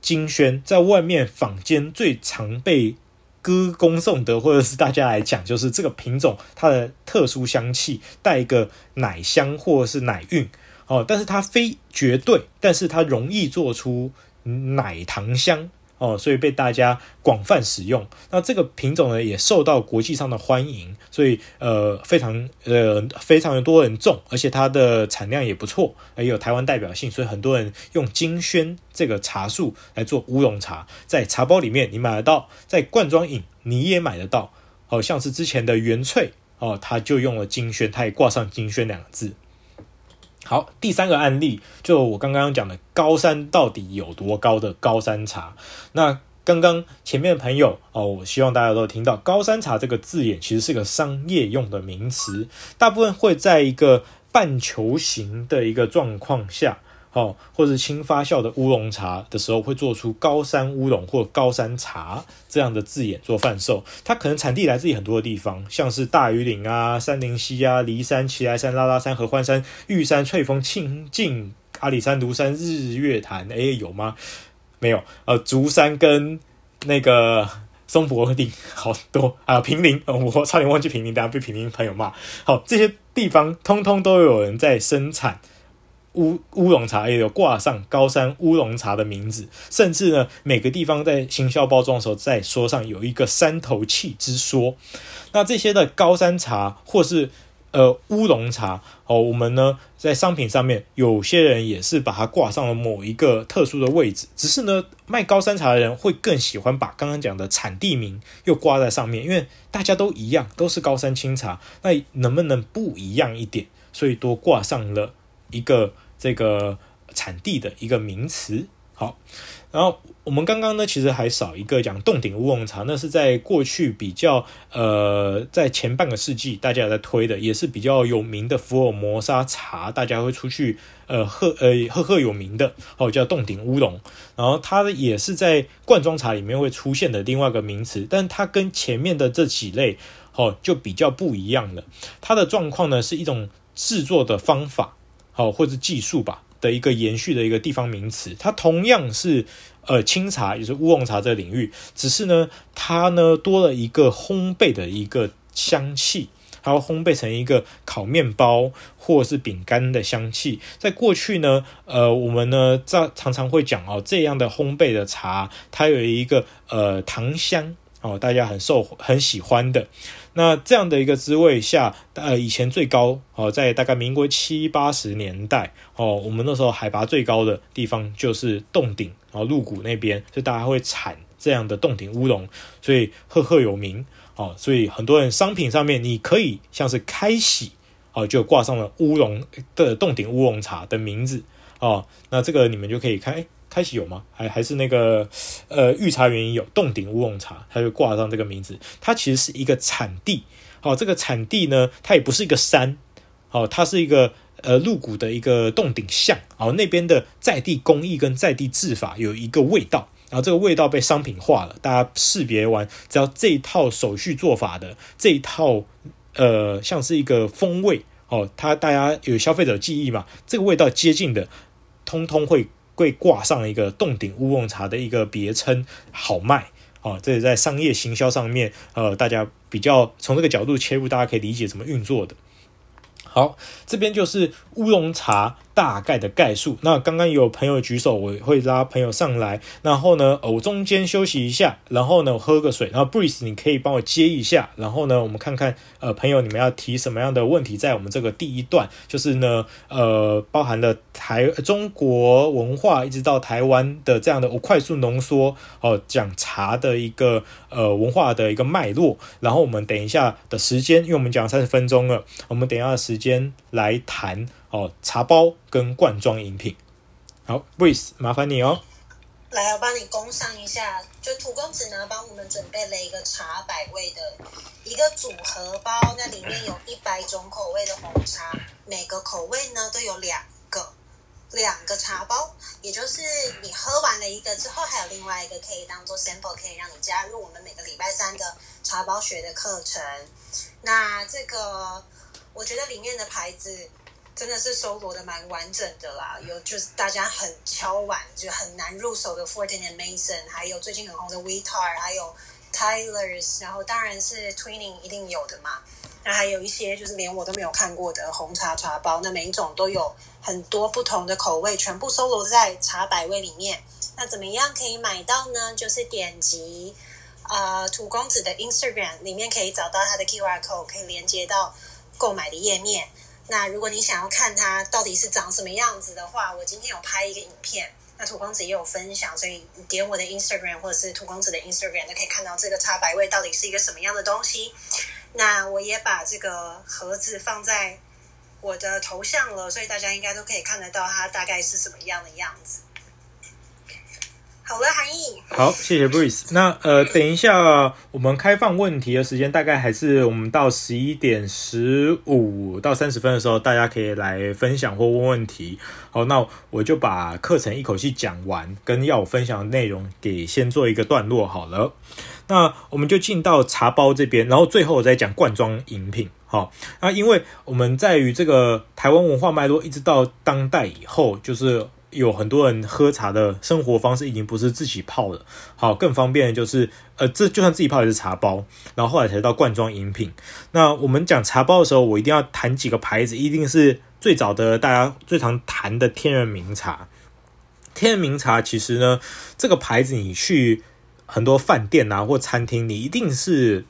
金萱在外面坊间最常被歌功颂德，或者是大家来讲，就是这个品种它的特殊香气，带一个奶香或者是奶韵。哦，但是它非绝对，但是它容易做出奶糖香。哦，所以被大家广泛使用。那这个品种呢，也受到国际上的欢迎，所以呃，非常呃，非常的多人种，而且它的产量也不错，也有台湾代表性，所以很多人用金萱这个茶树来做乌龙茶，在茶包里面你买得到，在罐装饮你也买得到。好像是之前的原萃哦，它就用了金萱，它也挂上金萱两个字。好，第三个案例就我刚刚讲的高山到底有多高的高山茶。那刚刚前面的朋友哦，我希望大家都听到高山茶这个字眼其实是个商业用的名词，大部分会在一个半球形的一个状况下。哦，或者是轻发酵的乌龙茶的时候，会做出高山乌龙或高山茶这样的字眼做贩售。它可能产地来自于很多的地方，像是大禹岭啊、杉林溪啊、梨山、奇莱山、拉拉山、合欢山、玉山、翠峰、清境、阿里山、庐山、日月潭。哎，有吗？没有。呃，竹山跟那个松柏顶 好多啊，平林，我差点忘记平林，大家被平林朋友骂。好，这些地方通通都有人在生产。乌乌龙茶也有挂上高山乌龙茶的名字，甚至呢，每个地方在行销包装的时候，在说上有一个山头气之说。那这些的高山茶或是呃乌龙茶哦，我们呢在商品上面，有些人也是把它挂上了某一个特殊的位置。只是呢，卖高山茶的人会更喜欢把刚刚讲的产地名又挂在上面，因为大家都一样，都是高山青茶，那能不能不一样一点？所以多挂上了一个。这个产地的一个名词，好，然后我们刚刚呢，其实还少一个讲洞顶乌龙茶，那是在过去比较呃，在前半个世纪大家在推的，也是比较有名的福尔摩沙茶，大家会出去呃喝呃赫赫有名的，哦，叫洞顶乌龙，然后它也是在罐装茶里面会出现的另外一个名词，但它跟前面的这几类哦就比较不一样了，它的状况呢是一种制作的方法。好，或者技术吧的一个延续的一个地方名词，它同样是呃清茶，也是乌龙茶这个领域，只是呢，它呢多了一个烘焙的一个香气，它会烘焙成一个烤面包或是饼干的香气。在过去呢，呃，我们呢在常常会讲哦，这样的烘焙的茶，它有一个呃糖香哦，大家很受很喜欢的。那这样的一个滋味下，呃，以前最高哦，在大概民国七八十年代哦，我们那时候海拔最高的地方就是洞顶啊，鹿谷那边，所以大家会产这样的洞顶乌龙，所以赫赫有名哦。所以很多人商品上面你可以像是开喜哦，就挂上了乌龙的洞顶乌龙茶的名字哦。那这个你们就可以看哎。开始有吗？还还是那个呃，御茶园有洞顶乌龙茶，它就挂上这个名字。它其实是一个产地，哦，这个产地呢，它也不是一个山，哦，它是一个呃鹿谷的一个洞顶巷，哦，那边的在地工艺跟在地制法有一个味道，然后这个味道被商品化了，大家识别完，只要这一套手续做法的这一套呃，像是一个风味，哦，它大家有消费者记忆嘛，这个味道接近的，通通会。会挂上一个洞顶乌龙茶的一个别称，好卖啊。这是在商业行销上面，呃，大家比较从这个角度切入，大家可以理解怎么运作的。好，这边就是乌龙茶。大概的概述。那刚刚有朋友举手，我会拉朋友上来。然后呢，我中间休息一下，然后呢，我喝个水。然后 Breeze，你可以帮我接一下。然后呢，我们看看呃，朋友你们要提什么样的问题，在我们这个第一段，就是呢，呃，包含了台中国文化一直到台湾的这样的，我快速浓缩哦，讲茶的一个呃文化的一个脉络。然后我们等一下的时间，因为我们讲三十分钟了，我们等一下的时间来谈。哦，茶包跟罐装饮品，好，Breeze，麻烦你哦。来，我帮你工商一下，就土公子呢，帮我们准备了一个茶百味的一个组合包，那里面有一百种口味的红茶，每个口味呢都有两个两个茶包，也就是你喝完了一个之后，还有另外一个可以当做 sample，可以让你加入我们每个礼拜三的茶包学的课程。那这个我觉得里面的牌子。真的是搜罗的蛮完整的啦，有就是大家很敲碗就很难入手的 Fortin and Mason，还有最近很红的 Vitar，还有 Tylers，然后当然是 Twinning 一定有的嘛。那还有一些就是连我都没有看过的红茶茶包，那每一种都有很多不同的口味，全部搜罗在茶百味里面。那怎么样可以买到呢？就是点击呃土公子的 Instagram 里面可以找到他的 QR code，可以连接到购买的页面。那如果你想要看它到底是长什么样子的话，我今天有拍一个影片，那土光子也有分享，所以你点我的 Instagram 或者是土光子的 Instagram 都可以看到这个茶百味到底是一个什么样的东西。那我也把这个盒子放在我的头像了，所以大家应该都可以看得到它大概是什么样的样子。好了，韩毅。好，谢谢 Breeze。那呃，等一下我们开放问题的时间大概还是我们到十一点十五到三十分的时候，大家可以来分享或问问题。好，那我就把课程一口气讲完，跟要我分享的内容给先做一个段落好了。那我们就进到茶包这边，然后最后我再讲罐装饮品。好，那因为我们在于这个台湾文化脉络，一直到当代以后，就是。有很多人喝茶的生活方式已经不是自己泡了，好，更方便的就是，呃，这就算自己泡也是茶包，然后后来才到罐装饮品。那我们讲茶包的时候，我一定要谈几个牌子，一定是最早的大家最常谈的天然茗茶。天然茗茶其实呢，这个牌子你去很多饭店啊或餐厅，你一定是。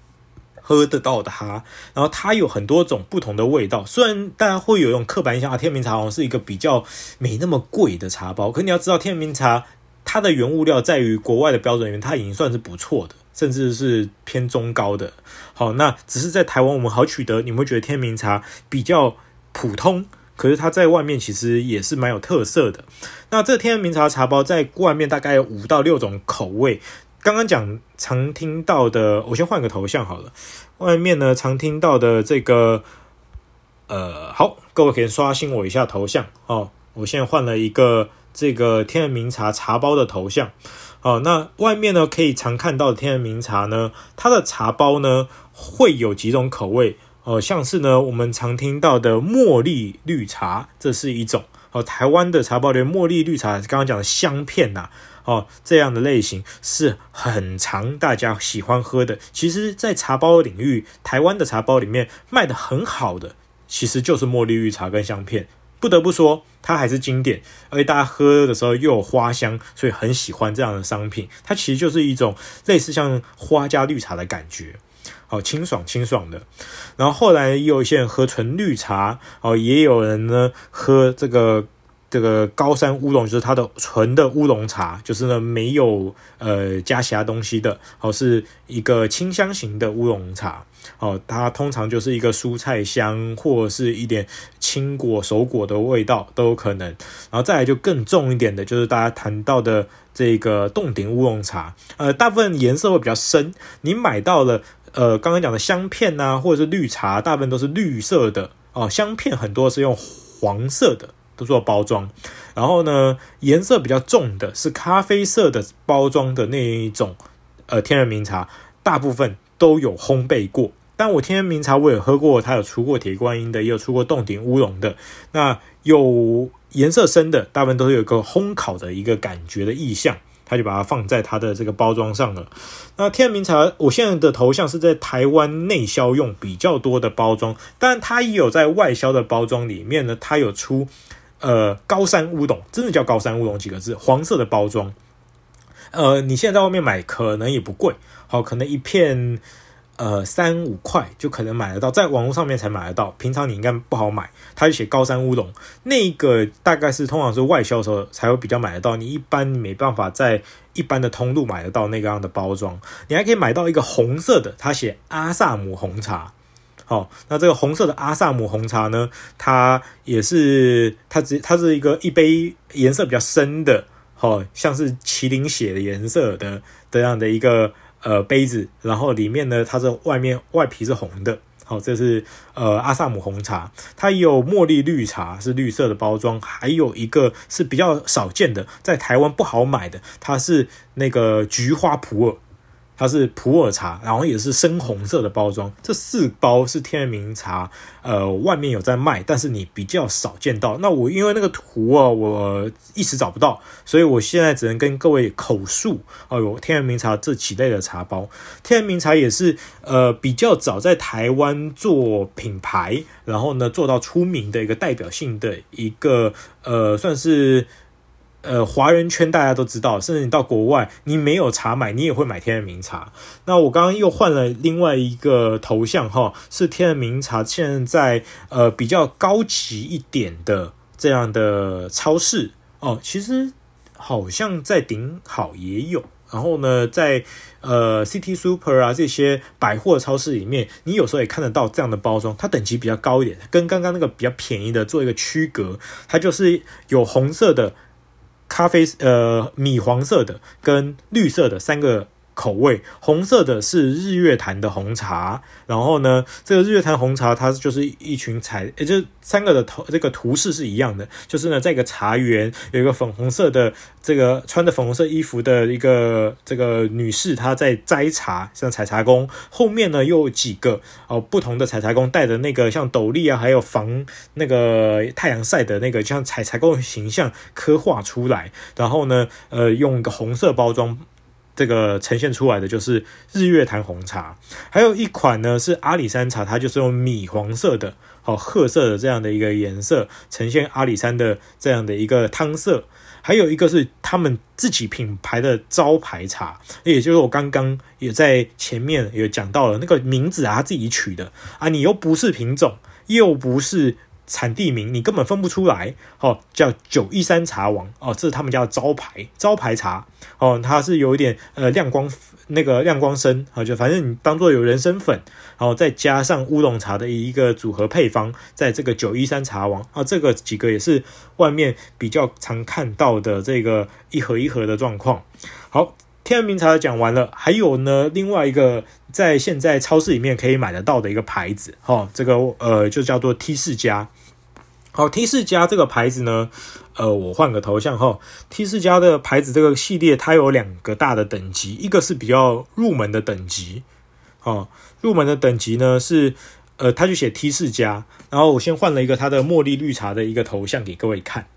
喝得到的它，然后它有很多种不同的味道。虽然大家会有用刻板印象啊，天明茶好像是一个比较没那么贵的茶包，可你要知道，天明茶它的原物料在于国外的标准里面，它已经算是不错的，甚至是偏中高的。好，那只是在台湾我们好取得，你们会觉得天明茶比较普通，可是它在外面其实也是蛮有特色的。那这天明茶茶包在外面大概有五到六种口味。刚刚讲常听到的，我先换个头像好了。外面呢，常听到的这个，呃，好，各位可以刷新我一下头像哦。我现在换了一个这个天然茗茶茶包的头像。哦，那外面呢，可以常看到的天然茗茶呢，它的茶包呢会有几种口味哦，像是呢我们常听到的茉莉绿茶，这是一种哦。台湾的茶包里茉莉绿茶，刚刚讲的香片呐、哦，这样的类型是很常大家喜欢喝的。其实，在茶包领域，台湾的茶包里面卖得很好的，其实就是茉莉绿茶跟香片。不得不说，它还是经典，而且大家喝的时候又有花香，所以很喜欢这样的商品。它其实就是一种类似像花加绿茶的感觉。好清爽清爽的。然后后来也有一些人喝纯绿茶，哦，也有人呢喝这个。这个高山乌龙就是它的纯的乌龙茶，就是呢没有呃加其他东西的，哦，是一个清香型的乌龙茶，哦，它通常就是一个蔬菜香或者是一点青果熟果的味道都有可能，然后再来就更重一点的，就是大家谈到的这个洞顶乌龙茶，呃，大部分颜色会比较深，你买到了呃刚刚讲的香片啊，或者是绿茶，大部分都是绿色的。哦，香片很多是用黄色的。都做包装，然后呢，颜色比较重的是咖啡色的包装的那一种，呃，天仁茗茶，大部分都有烘焙过。但我天仁茗茶我也喝过，它有出过铁观音的，也有出过洞顶乌龙的。那有颜色深的，大部分都是有一个烘烤的一个感觉的意象。他就把它放在它的这个包装上了。那天仁茗茶，我现在的头像是在台湾内销用比较多的包装，但它也有在外销的包装里面呢，它有出。呃，高山乌龙真的叫高山乌龙几个字，黄色的包装。呃，你现在在外面买可能也不贵，好，可能一片呃三五块就可能买得到，在网络上面才买得到，平常你应该不好买。它就写高山乌龙，那个大概是通常是外销的时候才会比较买得到，你一般没办法在一般的通路买得到那个样的包装。你还可以买到一个红色的，它写阿萨姆红茶。好，那这个红色的阿萨姆红茶呢，它也是它只它是一个一杯颜色比较深的，好像是麒麟血的颜色的这样的一个呃杯子，然后里面呢，它是外面外皮是红的，好，这是呃阿萨姆红茶，它有茉莉绿茶是绿色的包装，还有一个是比较少见的，在台湾不好买的，它是那个菊花普洱。它是普洱茶，然后也是深红色的包装。这四包是天仁茗茶，呃，外面有在卖，但是你比较少见到。那我因为那个图啊，我一时找不到，所以我现在只能跟各位口述哦，有天仁茗茶这几类的茶包。天仁茗茶也是呃比较早在台湾做品牌，然后呢做到出名的一个代表性的一个呃算是。呃，华人圈大家都知道，甚至你到国外，你没有茶买，你也会买天然茗茶。那我刚刚又换了另外一个头像哈，是天然茗茶现在呃比较高级一点的这样的超市哦，其实好像在顶好也有，然后呢，在呃 City Super 啊这些百货超市里面，你有时候也看得到这样的包装，它等级比较高一点，跟刚刚那个比较便宜的做一个区隔，它就是有红色的。咖啡呃米黄色的跟绿色的三个口味，红色的是日月潭的红茶，然后呢，这个日月潭红茶它就是一群彩，也就三个的头这个图示是一样的，就是呢，在一个茶园有一个粉红色的这个穿着粉红色衣服的一个这个女士，她在摘茶，像采茶工，后面呢又有几个哦不同的采茶工带着那个像斗笠啊，还有防那个太阳晒的那个像采茶工形象刻画出来，然后呢，呃，用一个红色包装。这个呈现出来的就是日月潭红茶，还有一款呢是阿里山茶，它就是用米黄色的、好褐色的这样的一个颜色呈现阿里山的这样的一个汤色，还有一个是他们自己品牌的招牌茶，也就是我刚刚也在前面有讲到了那个名字啊，他自己取的啊，你又不是品种，又不是。产地名你根本分不出来，哦，叫九一三茶王。哦，这是他们家的招牌招牌茶。哦，它是有一点呃亮光那个亮光生啊，就反正你当做有人参粉，然后再加上乌龙茶的一个组合配方，在这个九一三茶王。啊，这个几个也是外面比较常看到的这个一盒一盒的状况。好，天然名茶讲完了，还有呢另外一个在现在超市里面可以买得到的一个牌子，哈，这个呃就叫做 T 四家。好，T 四家这个牌子呢，呃，我换个头像哈。T 四家的牌子这个系列，它有两个大的等级，一个是比较入门的等级，哦，入门的等级呢是，呃，它就写 T 四家。然后我先换了一个它的茉莉绿茶的一个头像给各位看。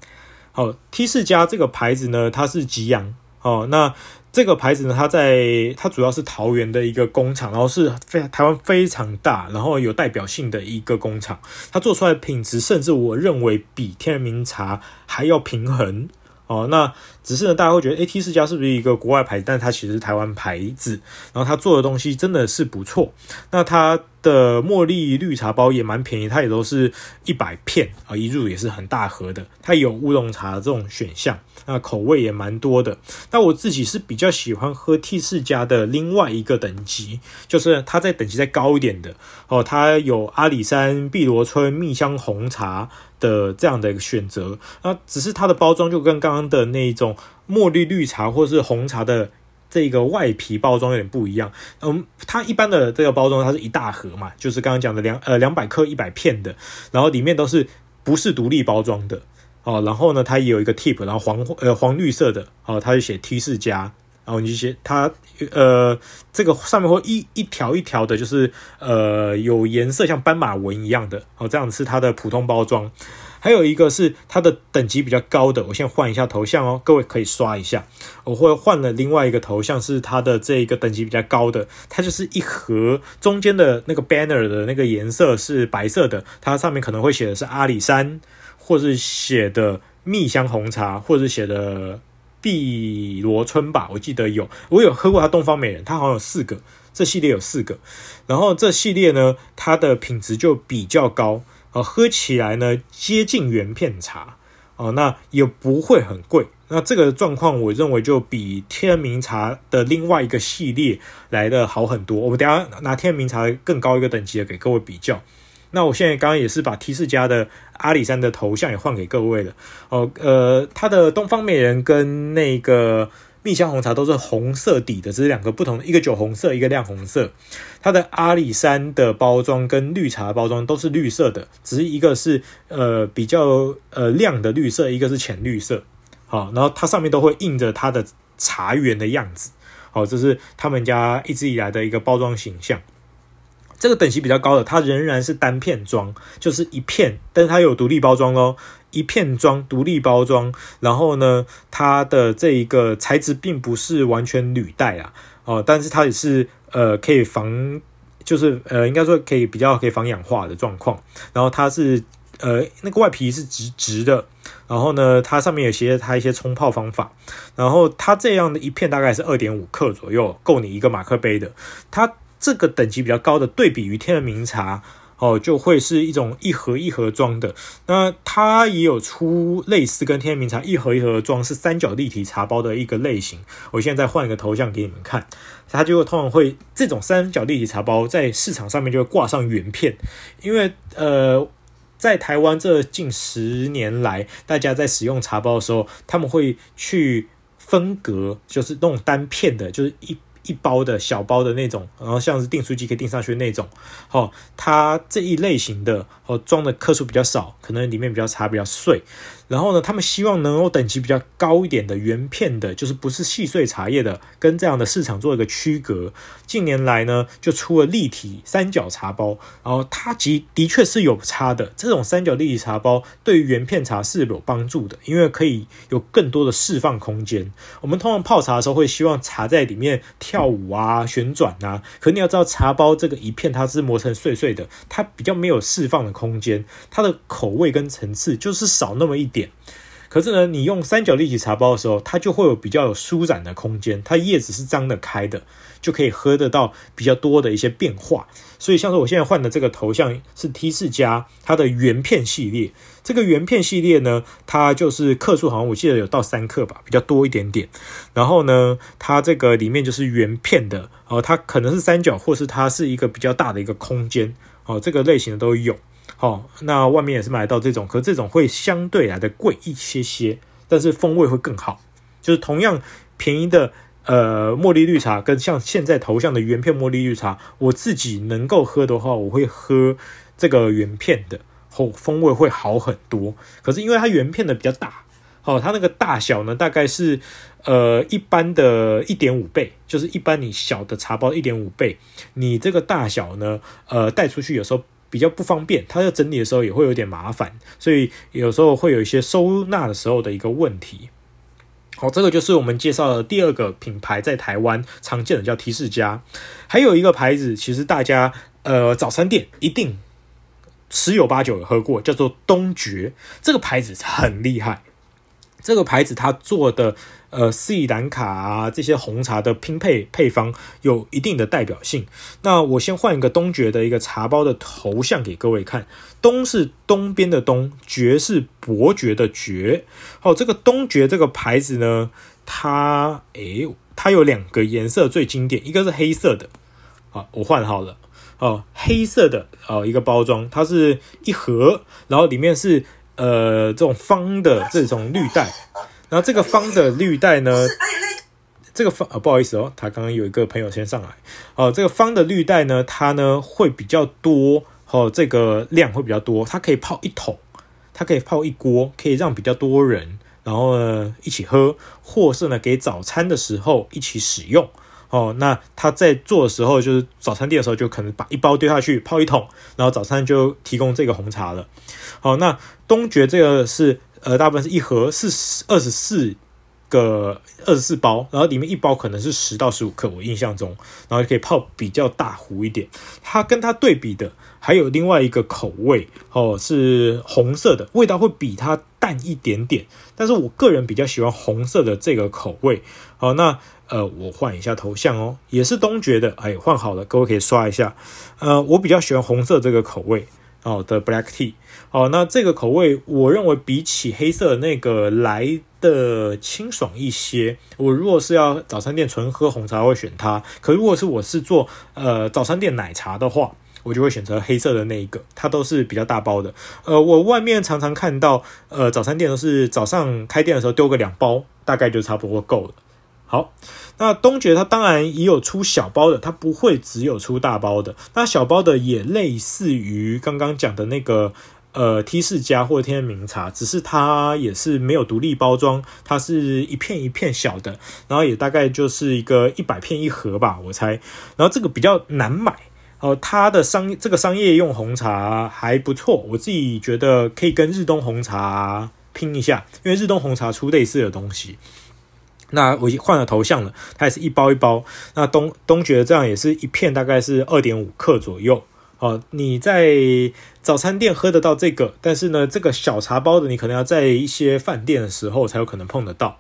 好，T 四家这个牌子呢，它是吉阳，哦，那。这个牌子呢，它在它主要是桃园的一个工厂，然后是非台湾非常大，然后有代表性的一个工厂。它做出来品质，甚至我认为比天仁茗茶还要平衡。哦，那只是呢，大家会觉得，AT 世家是不是一个国外牌子？但它其实是台湾牌子，然后它做的东西真的是不错。那它的茉莉绿茶包也蛮便宜，它也都是一百片啊，一入也是很大盒的。它有乌龙茶这种选项，那口味也蛮多的。那我自己是比较喜欢喝 T 世家的另外一个等级，就是它在等级再高一点的哦，它有阿里山碧螺春蜜香红茶。的这样的一个选择，那只是它的包装就跟刚刚的那种茉莉绿茶或是红茶的这个外皮包装有点不一样。嗯，它一般的这个包装它是一大盒嘛，就是刚刚讲的两呃两百克一百片的，然后里面都是不是独立包装的哦。然后呢，它也有一个 tip，然后黄呃黄绿色的哦，它就写 T 世家。然后你就写它，呃，这个上面会一一条一条的，就是呃有颜色像斑马纹一样的，哦，这样是它的普通包装。还有一个是它的等级比较高的，我先换一下头像哦，各位可以刷一下。我会换了另外一个头像，是它的这个等级比较高的，它就是一盒中间的那个 banner 的那个颜色是白色的，它上面可能会写的是阿里山，或是写的蜜香红茶，或者是写的。碧螺春吧，我记得有，我有喝过它东方美人，它好像有四个，这系列有四个，然后这系列呢，它的品质就比较高，呃，喝起来呢接近原片茶，哦，那也不会很贵，那这个状况我认为就比天人茗茶的另外一个系列来的好很多，我们等下拿天人茗茶更高一个等级的给各位比较。那我现在刚刚也是把 T 世家的阿里山的头像也换给各位了哦，呃，它的东方美人跟那个蜜香红茶都是红色底的，这是两个不同，一个酒红色，一个亮红色。它的阿里山的包装跟绿茶包装都是绿色的，只是一个是呃比较呃亮的绿色，一个是浅绿色。好，然后它上面都会印着它的茶园的样子。好，这是他们家一直以来的一个包装形象。这个等级比较高的，它仍然是单片装，就是一片，但是它有独立包装哦，一片装独立包装。然后呢，它的这一个材质并不是完全铝带啊，哦，但是它也是呃可以防，就是呃应该说可以比较可以防氧化的状况。然后它是呃那个外皮是直直的，然后呢，它上面有写它一些冲泡方法。然后它这样的一片大概是二点五克左右，够你一个马克杯的。它。这个等级比较高的，对比于天人茗茶哦，就会是一种一盒一盒装的。那它也有出类似跟天人茗茶一盒一盒装是三角立体茶包的一个类型。我现在再换一个头像给你们看，它就会通常会这种三角立体茶包在市场上面就会挂上原片，因为呃，在台湾这近十年来，大家在使用茶包的时候，他们会去分隔，就是那种单片的，就是一。一包的小包的那种，然后像是订书机可以订上去的那种，哦，它这一类型的哦，装的克数比较少，可能里面比较茶比较碎。然后呢，他们希望能够等级比较高一点的原片的，就是不是细碎茶叶的，跟这样的市场做一个区隔。近年来呢，就出了立体三角茶包，然后它其的确是有差的。这种三角立体茶包对于原片茶是有帮助的，因为可以有更多的释放空间。我们通常泡茶的时候会希望茶在里面跳舞啊、旋转啊，可你要知道茶包这个一片它是磨成碎碎的，它比较没有释放的空间，它的口味跟层次就是少那么一点。点，可是呢，你用三角立体茶包的时候，它就会有比较有舒展的空间，它叶子是张得开的，就可以喝得到比较多的一些变化。所以，像是我现在换的这个头像是 T 世家它的原片系列，这个原片系列呢，它就是克数好像我记得有到三克吧，比较多一点点。然后呢，它这个里面就是原片的哦，它可能是三角，或是它是一个比较大的一个空间哦，这个类型的都有。好，那外面也是买到这种，可这种会相对来的贵一些些，但是风味会更好。就是同样便宜的呃茉莉绿茶，跟像现在头像的原片茉莉绿茶，我自己能够喝的话，我会喝这个原片的，后风味会好很多。可是因为它原片的比较大，好，它那个大小呢，大概是呃一般的一点五倍，就是一般你小的茶包一点五倍，你这个大小呢，呃带出去有时候。比较不方便，它要整理的时候也会有点麻烦，所以有时候会有一些收纳的时候的一个问题。好，这个就是我们介绍的第二个品牌，在台湾常见的叫 T 世家。还有一个牌子，其实大家呃早餐店一定十有八九有喝过，叫做东爵。这个牌子很厉害。这个牌子它做的呃斯里兰卡啊这些红茶的拼配配方有一定的代表性。那我先换一个东爵的一个茶包的头像给各位看，东是东边的东，爵是伯爵的爵。好，这个东爵这个牌子呢，它诶，它有两个颜色最经典，一个是黑色的。好，我换好了。哦，黑色的哦一个包装，它是一盒，然后里面是。呃，这种方的这种绿带，然后这个方的绿带呢，这个方啊，不好意思哦，他刚刚有一个朋友先上来哦，这个方的绿带呢，它呢会比较多哦，这个量会比较多，它可以泡一桶，它可以泡一锅，可以让比较多人然后呢一起喝，或是呢给早餐的时候一起使用。哦，那他在做的时候，就是早餐店的时候，就可能把一包丢下去泡一桶，然后早餐就提供这个红茶了。好，那东爵这个是呃，大部分是一盒是二十四个二十四包，然后里面一包可能是十到十五克，我印象中，然后就可以泡比较大壶一点。它跟它对比的还有另外一个口味哦，是红色的，味道会比它淡一点点，但是我个人比较喜欢红色的这个口味。好，那。呃，我换一下头像哦，也是东爵的，哎，换好了，各位可以刷一下。呃，我比较喜欢红色这个口味哦的 Black Tea。哦，那这个口味我认为比起黑色的那个来的清爽一些。我如果是要早餐店纯喝红茶，会选它。可如果是我是做呃早餐店奶茶的话，我就会选择黑色的那一个，它都是比较大包的。呃，我外面常常看到，呃，早餐店都是早上开店的时候丢个两包，大概就差不多够了。好，那东爵它当然也有出小包的，它不会只有出大包的。那小包的也类似于刚刚讲的那个呃 T 世家或者天明茶，只是它也是没有独立包装，它是一片一片小的，然后也大概就是一个一百片一盒吧，我猜。然后这个比较难买哦，它的商这个商业用红茶还不错，我自己觉得可以跟日东红茶拼一下，因为日东红茶出类似的东西。那我已经换了头像了，它也是一包一包。那东东爵这样也是一片，大概是二点五克左右。哦，你在早餐店喝得到这个，但是呢，这个小茶包的你可能要在一些饭店的时候才有可能碰得到。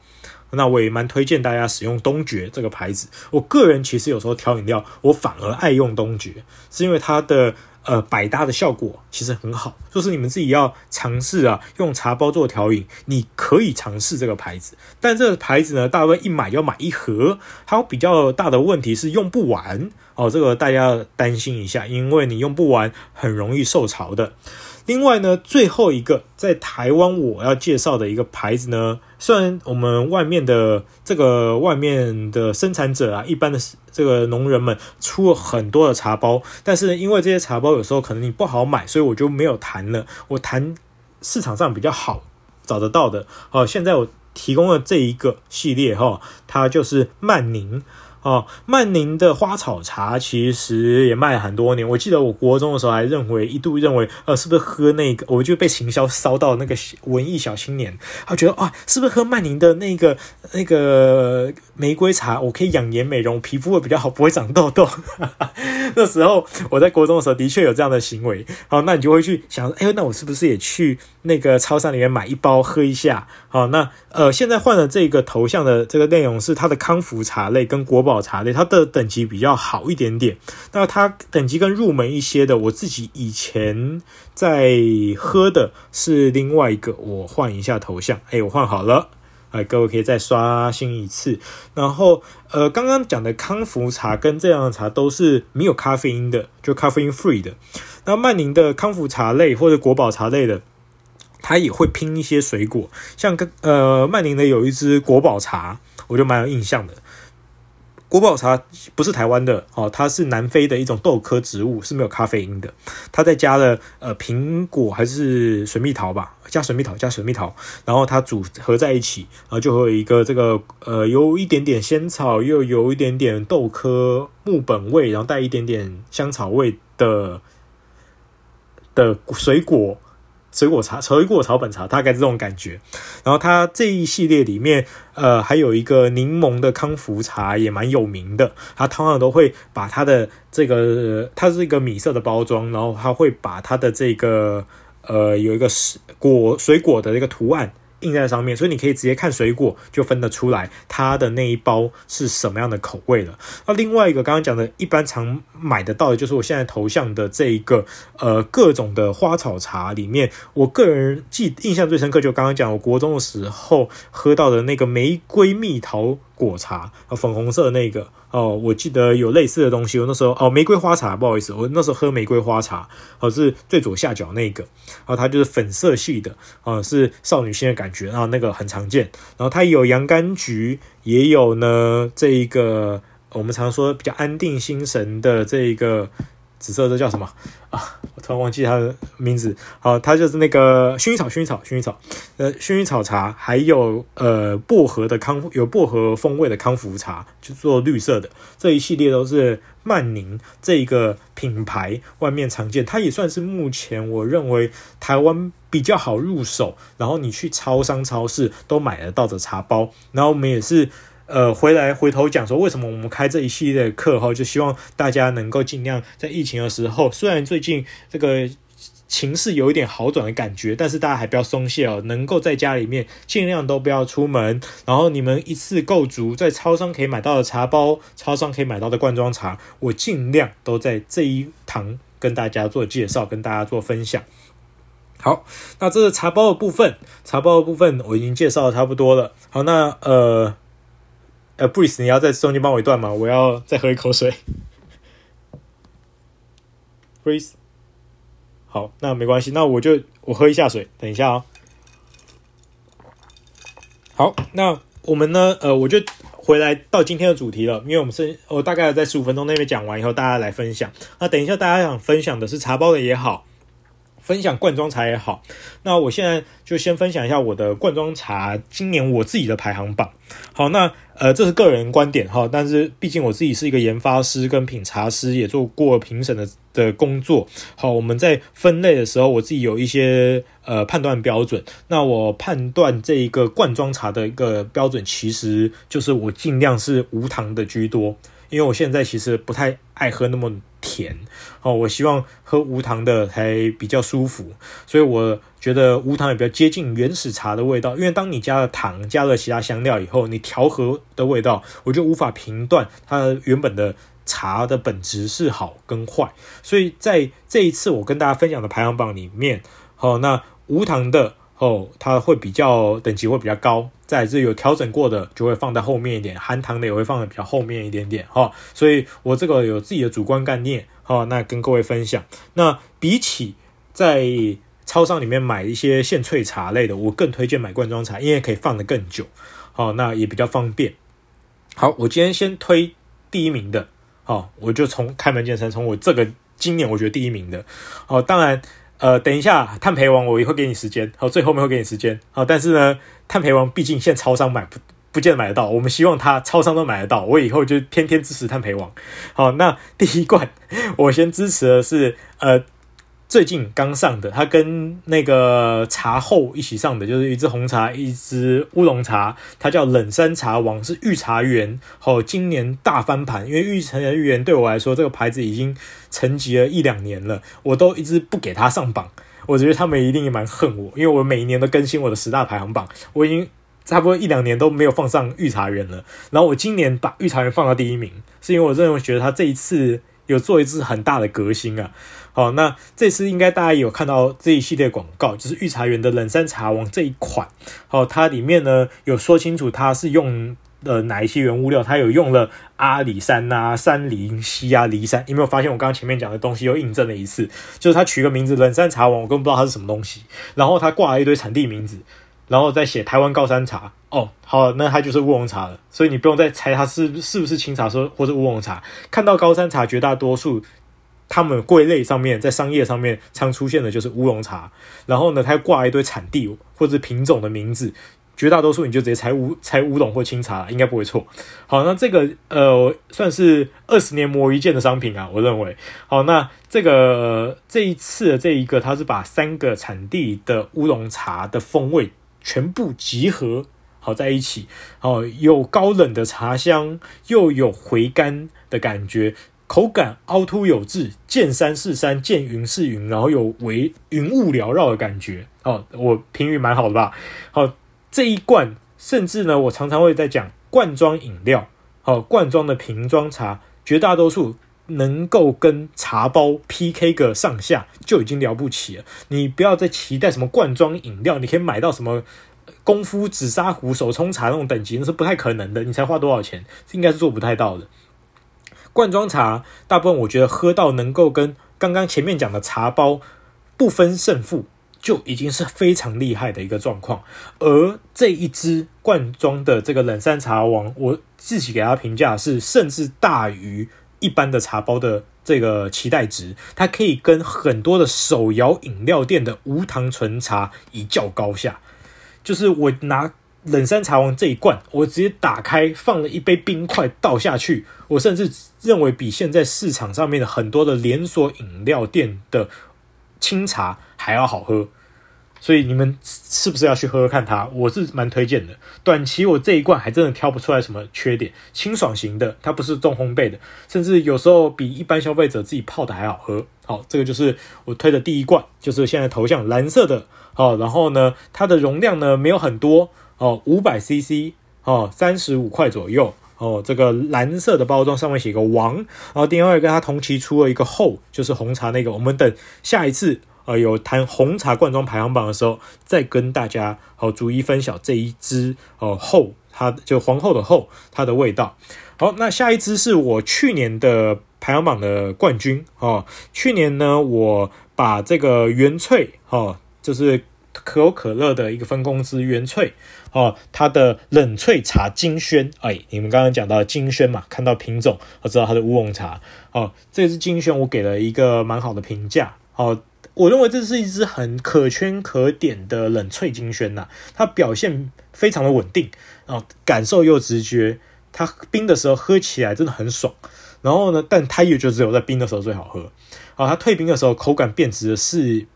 那我也蛮推荐大家使用东爵这个牌子。我个人其实有时候调饮料，我反而爱用东爵，是因为它的。呃，百搭的效果其实很好，就是你们自己要尝试啊，用茶包做调饮，你可以尝试这个牌子。但这个牌子呢，大概一买要买一盒，它有比较大的问题是用不完哦，这个大家要担心一下，因为你用不完很容易受潮的。另外呢，最后一个在台湾我要介绍的一个牌子呢，虽然我们外面的这个外面的生产者啊，一般的这个农人们出了很多的茶包，但是因为这些茶包有时候可能你不好买，所以我就没有谈了。我谈市场上比较好找得到的。好，现在我提供的这一个系列哈，它就是曼宁。哦，曼宁的花草茶其实也卖了很多年。我记得我国中的时候还认为，一度认为，呃，是不是喝那个，我就被行销烧到那个文艺小青年，他觉得啊，是不是喝曼宁的那个那个玫瑰茶，我可以养颜美容，皮肤会比较好，不会长痘痘。那时候我在国中的时候的确有这样的行为。好，那你就会去想，哎，那我是不是也去那个超市里面买一包喝一下？好，那呃，现在换了这个头像的这个内容是它的康福茶类跟国宝茶类，它的等级比较好一点点。那它等级更入门一些的，我自己以前在喝的是另外一个。我换一下头像，哎，我换好了，哎，各位可以再刷新一次。然后呃，刚刚讲的康福茶跟这样的茶都是没有咖啡因的，就咖啡因 free 的。那曼宁的康福茶类或者国宝茶类的。它也会拼一些水果，像跟呃曼宁的有一支国宝茶，我就蛮有印象的。国宝茶不是台湾的哦，它是南非的一种豆科植物，是没有咖啡因的。它再加了呃苹果还是水蜜桃吧，加水蜜桃加水蜜桃，然后它组合在一起，然后就会有一个这个呃有一点点仙草，又有一点点豆科木本味，然后带一点点香草味的的水果。水果茶、水果草本茶，大概这种感觉。然后它这一系列里面，呃，还有一个柠檬的康福茶也蛮有名的。它通常都会把它的这个，它是一个米色的包装，然后它会把它的这个，呃，有一个果水果的一个图案印在上面，所以你可以直接看水果就分得出来它的那一包是什么样的口味了。那另外一个刚刚讲的，一般常买得到的就是我现在头像的这一个呃各种的花草茶里面，我个人记印象最深刻就刚刚讲我国中的时候喝到的那个玫瑰蜜桃果茶啊，粉红色的那个。哦，我记得有类似的东西。我那时候哦，玫瑰花茶，不好意思，我那时候喝玫瑰花茶，哦，是最左下角那个，然后它就是粉色系的，哦，是少女心的感觉，然后那个很常见。然后它有洋甘菊，也有呢这一个我们常说比较安定心神的这一个。紫色的叫什么啊？我突然忘记它的名字。好，它就是那个薰衣草，薰衣草，薰衣草。呃，薰衣草茶，还有呃薄荷的康，有薄荷风味的康福茶，就做绿色的这一系列都是曼宁这一个品牌外面常见，它也算是目前我认为台湾比较好入手，然后你去超商、超市都买得到的茶包。然后我们也是。呃，回来回头讲说，为什么我们开这一系列课哈，就希望大家能够尽量在疫情的时候，虽然最近这个情势有一点好转的感觉，但是大家还不要松懈哦，能够在家里面尽量都不要出门，然后你们一次购足在超商可以买到的茶包，超商可以买到的罐装茶，我尽量都在这一堂跟大家做介绍，跟大家做分享。好，那这个茶包的部分，茶包的部分我已经介绍的差不多了。好，那呃。呃，Breeze，你要在中间帮我一段吗？我要再喝一口水。Breeze，好，那没关系，那我就我喝一下水，等一下哦。好，那我们呢？呃，我就回来到今天的主题了，因为我们是，我大概在十五分钟那边讲完以后，大家来分享。那等一下大家想分享的是茶包的也好。分享罐装茶也好，那我现在就先分享一下我的罐装茶今年我自己的排行榜。好，那呃这是个人观点哈，但是毕竟我自己是一个研发师跟品茶师，也做过评审的的工作。好，我们在分类的时候，我自己有一些呃判断标准。那我判断这一个罐装茶的一个标准，其实就是我尽量是无糖的居多，因为我现在其实不太爱喝那么。甜哦，我希望喝无糖的才比较舒服，所以我觉得无糖也比较接近原始茶的味道。因为当你加了糖、加了其他香料以后，你调和的味道，我就无法评断它原本的茶的本质是好跟坏。所以在这一次我跟大家分享的排行榜里面，好，那无糖的。哦，它会比较等级会比较高，再来是有调整过的就会放在后面一点，含糖的也会放在比较后面一点点哈、所以我这个有自己的主观概念哈、那跟各位分享。那比起在超商里面买一些现萃茶类的，我更推荐买罐装茶，因为可以放得更久，好、那也比较方便。好，我今天先推第一名的，好、我就从开门见山，从我这个今年我觉得第一名的，好、当然。呃，等一下，碳焙王我也会给你时间，好，最后面会给你时间，好，但是呢，碳焙王毕竟现在超商买不不见得买得到，我们希望他超商都买得到，我以后就天天支持碳焙王，好，那第一罐我先支持的是呃。最近刚上的，它跟那个茶后一起上的，就是一支红茶，一支乌龙茶，它叫冷山茶王，是御茶园。好，今年大翻盘，因为御茶园对我来说，这个牌子已经沉寂了一两年了，我都一直不给他上榜。我觉得他们一定也蛮恨我，因为我每一年都更新我的十大排行榜，我已经差不多一两年都没有放上御茶园了。然后我今年把御茶园放到第一名，是因为我认为觉得它这一次有做一次很大的革新啊。好，那这次应该大家有看到这一系列广告，就是御茶园的冷山茶王这一款。好，它里面呢有说清楚它是用呃哪一些原物料，它有用了阿里山啊、山林、西啊、梨山。有没有发现我刚刚前面讲的东西又印证了一次？就是它取个名字冷山茶王，我根本不知道它是什么东西。然后它挂了一堆产地名字，然后再写台湾高山茶。哦，好，那它就是乌龙茶了。所以你不用再猜它是是不是青茶说或者乌龙茶。看到高山茶，绝大多数。他们归类上面，在商业上面常出现的就是乌龙茶，然后呢，它挂一堆产地或者品种的名字，绝大多数你就直接猜乌猜乌龙或清茶，应该不会错。好，那这个呃算是二十年磨一剑的商品啊，我认为。好，那这个这一次的这一个，它是把三个产地的乌龙茶的风味全部集合好在一起，好，有高冷的茶香，又有回甘的感觉。口感凹凸有致，见山是山，见云是云，然后有微云雾缭绕的感觉。哦，我评语蛮好的吧？好，这一罐，甚至呢，我常常会在讲罐装饮料，好，罐装的瓶装茶，绝大多数能够跟茶包 PK 个上下就已经了不起了。你不要再期待什么罐装饮料，你可以买到什么功夫紫砂壶手冲茶那种等级，那是不太可能的。你才花多少钱，应该是做不太到的。罐装茶，大部分我觉得喝到能够跟刚刚前面讲的茶包不分胜负，就已经是非常厉害的一个状况。而这一支罐装的这个冷山茶王，我自己给它评价是，甚至大于一般的茶包的这个期待值。它可以跟很多的手摇饮料店的无糖纯茶一较高下。就是我拿。冷山茶王这一罐，我直接打开，放了一杯冰块倒下去。我甚至认为比现在市场上面的很多的连锁饮料店的清茶还要好喝。所以你们是不是要去喝喝看它？我是蛮推荐的。短期我这一罐还真的挑不出来什么缺点，清爽型的，它不是重烘焙的，甚至有时候比一般消费者自己泡的还好喝。好，这个就是我推的第一罐，就是现在头像蓝色的。好，然后呢，它的容量呢没有很多。哦，五百 CC，哦，三十五块左右，哦，这个蓝色的包装上面写个王，然后另外跟它同期出了一个后，就是红茶那个，我们等下一次呃有谈红茶罐装排行榜的时候，再跟大家好逐一分享这一支哦后，它就皇后的后它的味道。好，那下一支是我去年的排行榜的冠军哦，去年呢我把这个原萃哦，就是。可口可乐的一个分公司原萃哦，它的冷萃茶金萱，哎，你们刚刚讲到金萱嘛，看到品种，我知道它的乌龙茶哦，这支金萱我给了一个蛮好的评价哦，我认为这是一支很可圈可点的冷萃金萱呐，它表现非常的稳定哦，感受又直觉，它冰的时候喝起来真的很爽，然后呢，但它也就只有在冰的时候最好喝，啊，它退冰的时候口感变质的是。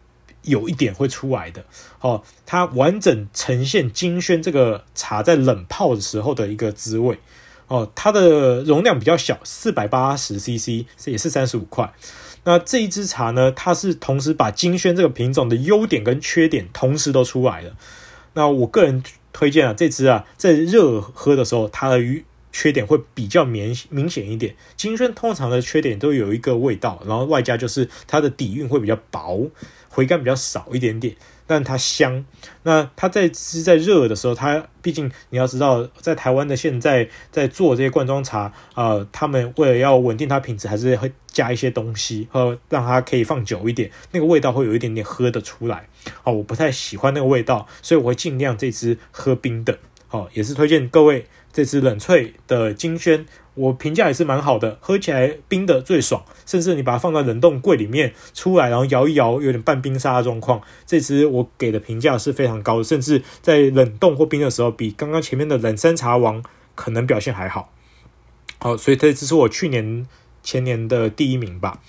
有一点会出来的哦，它完整呈现金萱这个茶在冷泡的时候的一个滋味哦，它的容量比较小，四百八十 CC，也是三十五块。那这一支茶呢，它是同时把金萱这个品种的优点跟缺点同时都出来了。那我个人推荐啊，这支啊，在热喝的时候，它的缺点会比较明明显一点。金萱通常的缺点都有一个味道，然后外加就是它的底蕴会比较薄。回甘比较少一点点，但它香。那它在是在热的时候，它毕竟你要知道，在台湾的现在在做这些罐装茶、呃，他们为了要稳定它品质，还是会加一些东西，和让它可以放久一点，那个味道会有一点点喝得出来。哦，我不太喜欢那个味道，所以我会尽量这支喝冰的。哦，也是推荐各位这支冷萃的金萱。我评价也是蛮好的，喝起来冰的最爽，甚至你把它放在冷冻柜里面出来，然后摇一摇，有点半冰沙的状况。这支我给的评价是非常高的，甚至在冷冻或冰的时候，比刚刚前面的冷山茶王可能表现还好。好，所以这支是我去年前年的第一名吧。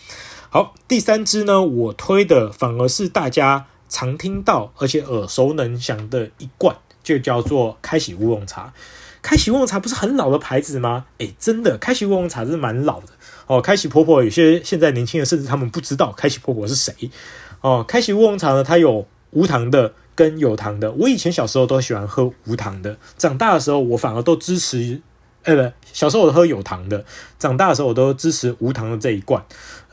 好，第三支呢，我推的反而是大家常听到而且耳熟能详的一罐，就叫做开喜乌龙茶。开喜乌龙茶不是很老的牌子吗？诶，真的，开喜乌龙茶是蛮老的哦。开喜婆婆有些现在年轻人甚至他们不知道开喜婆婆是谁哦。开喜乌龙茶呢，它有无糖的跟有糖的。我以前小时候都喜欢喝无糖的，长大的时候我反而都支持。呃，不，小时候我都喝有糖的，长大的时候我都支持无糖的这一罐，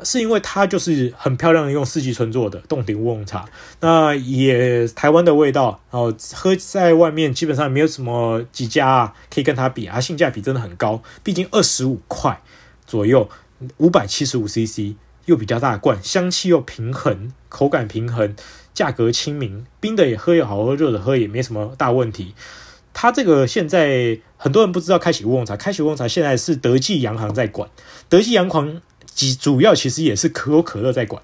是因为它就是很漂亮的用四季春做的洞顶乌龙茶，那也台湾的味道，然后喝在外面基本上没有什么几家可以跟它比啊，性价比真的很高，毕竟二十五块左右，五百七十五 CC 又比较大罐，香气又平衡，口感平衡，价格亲民，冰的也喝也好喝，热的喝也没什么大问题。它这个现在很多人不知道开启乌龙茶，开启乌龙茶现在是德记洋行在管，德记洋行主要其实也是可口可乐在管。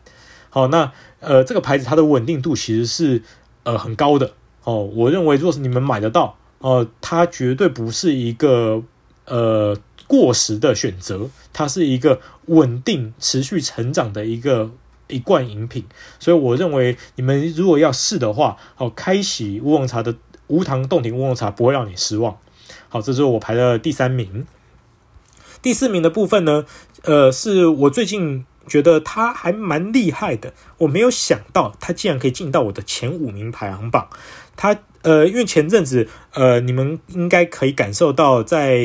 好，那呃这个牌子它的稳定度其实是呃很高的哦。我认为，若是你们买得到、呃，它绝对不是一个呃过时的选择，它是一个稳定持续成长的一个一罐饮品。所以我认为你们如果要试的话，哦，开启乌龙茶的。无糖冻顶乌龙茶不会让你失望。好，这是我排的第三名。第四名的部分呢，呃，是我最近觉得他还蛮厉害的。我没有想到他竟然可以进到我的前五名排行榜。他呃，因为前阵子呃，你们应该可以感受到，在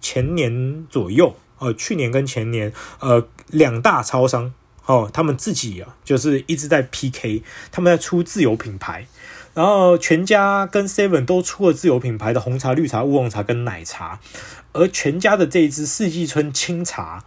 前年左右，呃，去年跟前年，呃，两大超商哦，他们自己啊，就是一直在 PK，他们在出自有品牌。然后全家跟 Seven 都出了自有品牌的红茶、绿茶、乌龙茶跟奶茶，而全家的这一支四季春清茶，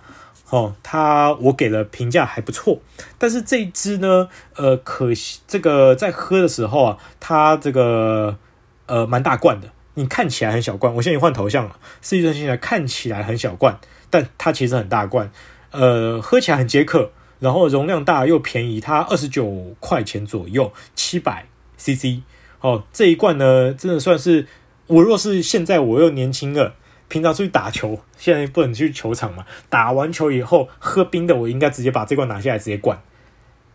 哦，它我给了评价还不错，但是这一支呢，呃，可惜这个在喝的时候啊，它这个呃蛮大罐的，你看起来很小罐，我现在换头像了，四季春清茶看起来很小罐，但它其实很大罐，呃，喝起来很解渴，然后容量大又便宜，它二十九块钱左右，七百。C C，哦，这一罐呢，真的算是我若是现在我又年轻了，平常出去打球，现在不能去球场嘛，打完球以后喝冰的，我应该直接把这罐拿下来直接灌，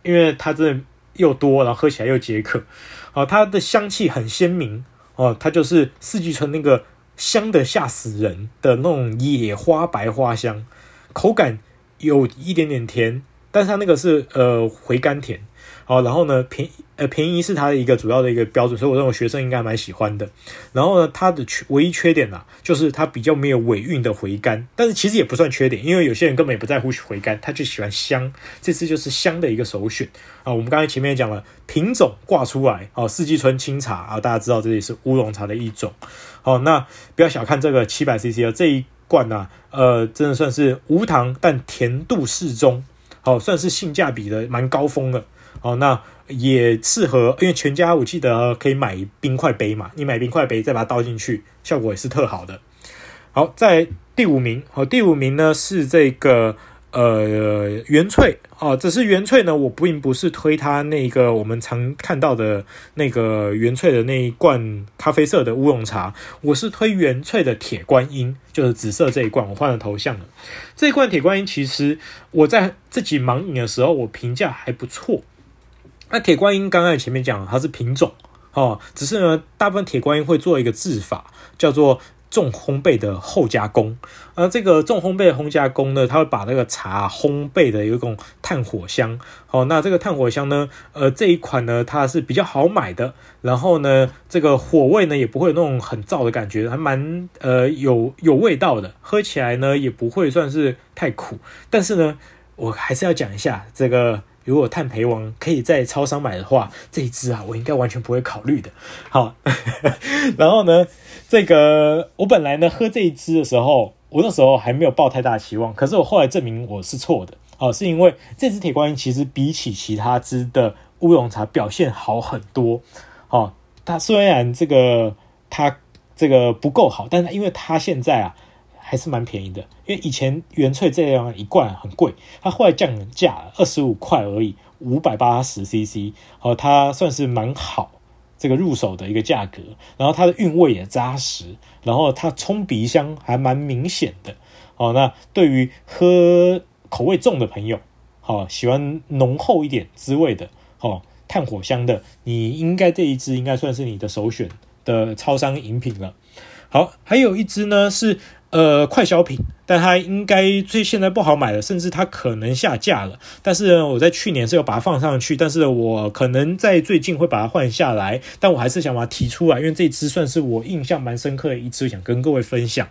因为它真的又多，然后喝起来又解渴，哦，它的香气很鲜明，哦，它就是四季春那个香的吓死人的那种野花白花香，口感有一点点甜，但是它那个是呃回甘甜。好，然后呢，便呃便宜是它的一个主要的一个标准，所以我认为学生应该蛮喜欢的。然后呢，它的缺唯一缺点啊，就是它比较没有尾韵的回甘，但是其实也不算缺点，因为有些人根本也不在乎回甘，他就喜欢香。这次就是香的一个首选啊。我们刚才前面也讲了品种挂出来，哦，四季春清茶啊，大家知道这里是乌龙茶的一种。好，那不要小看这个七百 CC 的这一罐呢，啊，呃，真的算是无糖但甜度适中，好，算是性价比的蛮高峰的。哦，那也适合，因为全家我记得可以买冰块杯嘛，你买冰块杯再把它倒进去，效果也是特好的。好，在第五名，好，第五名呢是这个呃原萃哦，只是原萃呢，我并不是推它那个我们常看到的那个原萃的那一罐咖啡色的乌龙茶，我是推原萃的铁观音，就是紫色这一罐，我换了头像了。这一罐铁观音其实我在自己盲饮的时候，我评价还不错。那铁观音刚刚前面讲它是品种哦，只是呢，大部分铁观音会做一个制法，叫做重烘焙的后加工。而这个重烘焙的烘加工呢，它会把那个茶烘焙的有一种炭火香。哦，那这个炭火香呢，呃，这一款呢，它是比较好买的。然后呢，这个火味呢，也不会有那种很燥的感觉，还蛮呃有有味道的。喝起来呢，也不会算是太苦。但是呢，我还是要讲一下这个。如果碳焙王可以在超商买的话，这一支啊，我应该完全不会考虑的。好，然后呢，这个我本来呢喝这一支的时候，我那时候还没有抱太大期望，可是我后来证明我是错的。哦，是因为这支铁观音其实比起其他支的乌龙茶表现好很多。好，它虽然这个它这个不够好，但是因为它现在啊。还是蛮便宜的，因为以前原萃这样一罐很贵，它后来降价二十五块而已，五百八十 CC，哦，它算是蛮好这个入手的一个价格，然后它的韵味也扎实，然后它冲鼻香还蛮明显的，哦，那对于喝口味重的朋友，好喜欢浓厚一点滋味的，哦，炭火香的，你应该这一支应该算是你的首选的超商饮品了。好，还有一支呢是。呃，快消品，但它应该最现在不好买了，甚至它可能下架了。但是呢，我在去年是有把它放上去，但是我可能在最近会把它换下来。但我还是想把它提出来，因为这支算是我印象蛮深刻的一支，想跟各位分享。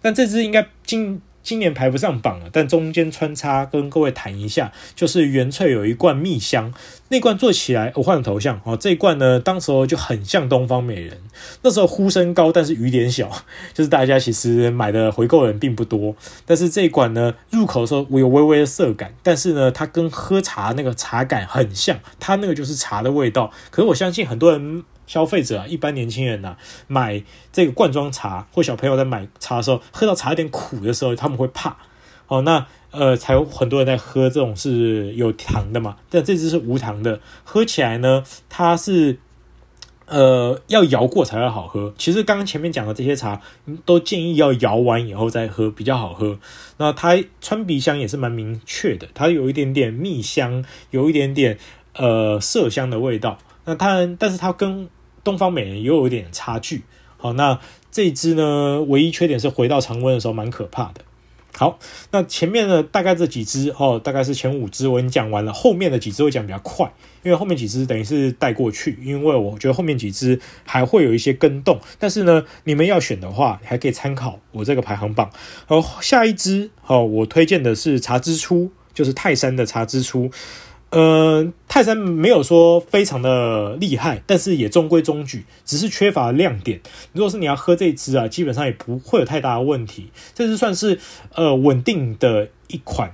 但这支应该今。今年排不上榜了，但中间穿插跟各位谈一下，就是原萃有一罐蜜香，那罐做起来，我换了头像哦，这一罐呢，当时候就很像东方美人，那时候呼声高，但是雨点小，就是大家其实买的回购人并不多，但是这一罐呢，入口的时候我有微微的涩感，但是呢，它跟喝茶那个茶感很像，它那个就是茶的味道，可是我相信很多人。消费者啊，一般年轻人呐、啊，买这个罐装茶或小朋友在买茶的时候，喝到茶有点苦的时候，他们会怕。哦，那呃，才有很多人在喝这种是有糖的嘛。但这支是无糖的，喝起来呢，它是呃要摇过才会好喝。其实刚刚前面讲的这些茶，都建议要摇完以后再喝比较好喝。那它穿鼻香也是蛮明确的，它有一点点蜜香，有一点点呃麝香的味道。那当然，但是它跟东方美人也有一点差距，好，那这一支呢，唯一缺点是回到常温的时候蛮可怕的，好，那前面呢，大概这几支哦，大概是前五支我已经讲完了，后面的几支会讲比较快，因为后面几支等于是带过去，因为我觉得后面几支还会有一些更动，但是呢，你们要选的话，还可以参考我这个排行榜。而，下一支哦，我推荐的是茶之初，就是泰山的茶之初。呃，泰山没有说非常的厉害，但是也中规中矩，只是缺乏亮点。如果是你要喝这支啊，基本上也不会有太大的问题。这支算是呃稳定的一款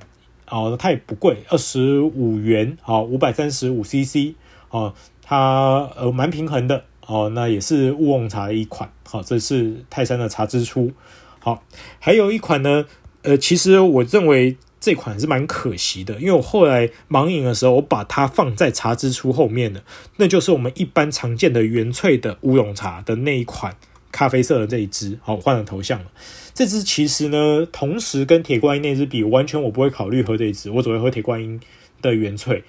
哦，它也不贵，二十五元，好，五百三十五 CC 哦，它呃蛮平衡的哦，那也是乌龙茶的一款。好，这是泰山的茶之初。好，还有一款呢，呃，其实我认为。这款是蛮可惜的，因为我后来盲饮的时候，我把它放在茶之初后面的，那就是我们一般常见的原萃的乌龙茶的那一款咖啡色的这一支。好，换了头像了。这支其实呢，同时跟铁观音那支比，完全我不会考虑喝这一支，我只会喝铁观音的原萃。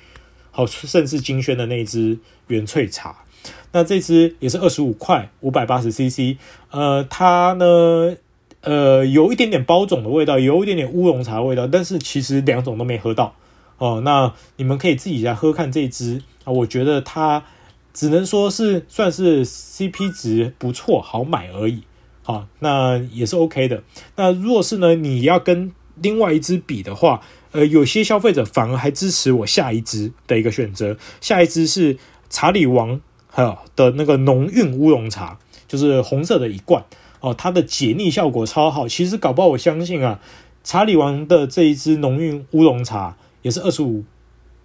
好，甚至金萱的那一支原萃茶。那这支也是二十五块，五百八十 CC。呃，它呢？呃，有一点点包种的味道，有一点点乌龙茶的味道，但是其实两种都没喝到哦。那你们可以自己来喝看这支啊，我觉得它只能说是算是 CP 值不错，好买而已。好，那也是 OK 的。那若是呢，你要跟另外一支比的话，呃，有些消费者反而还支持我下一支的一个选择。下一支是查理王哈的那个浓韵乌龙茶，就是红色的一罐。哦，它的解腻效果超好。其实搞不好，我相信啊，查理王的这一支浓韵乌龙茶也是二十五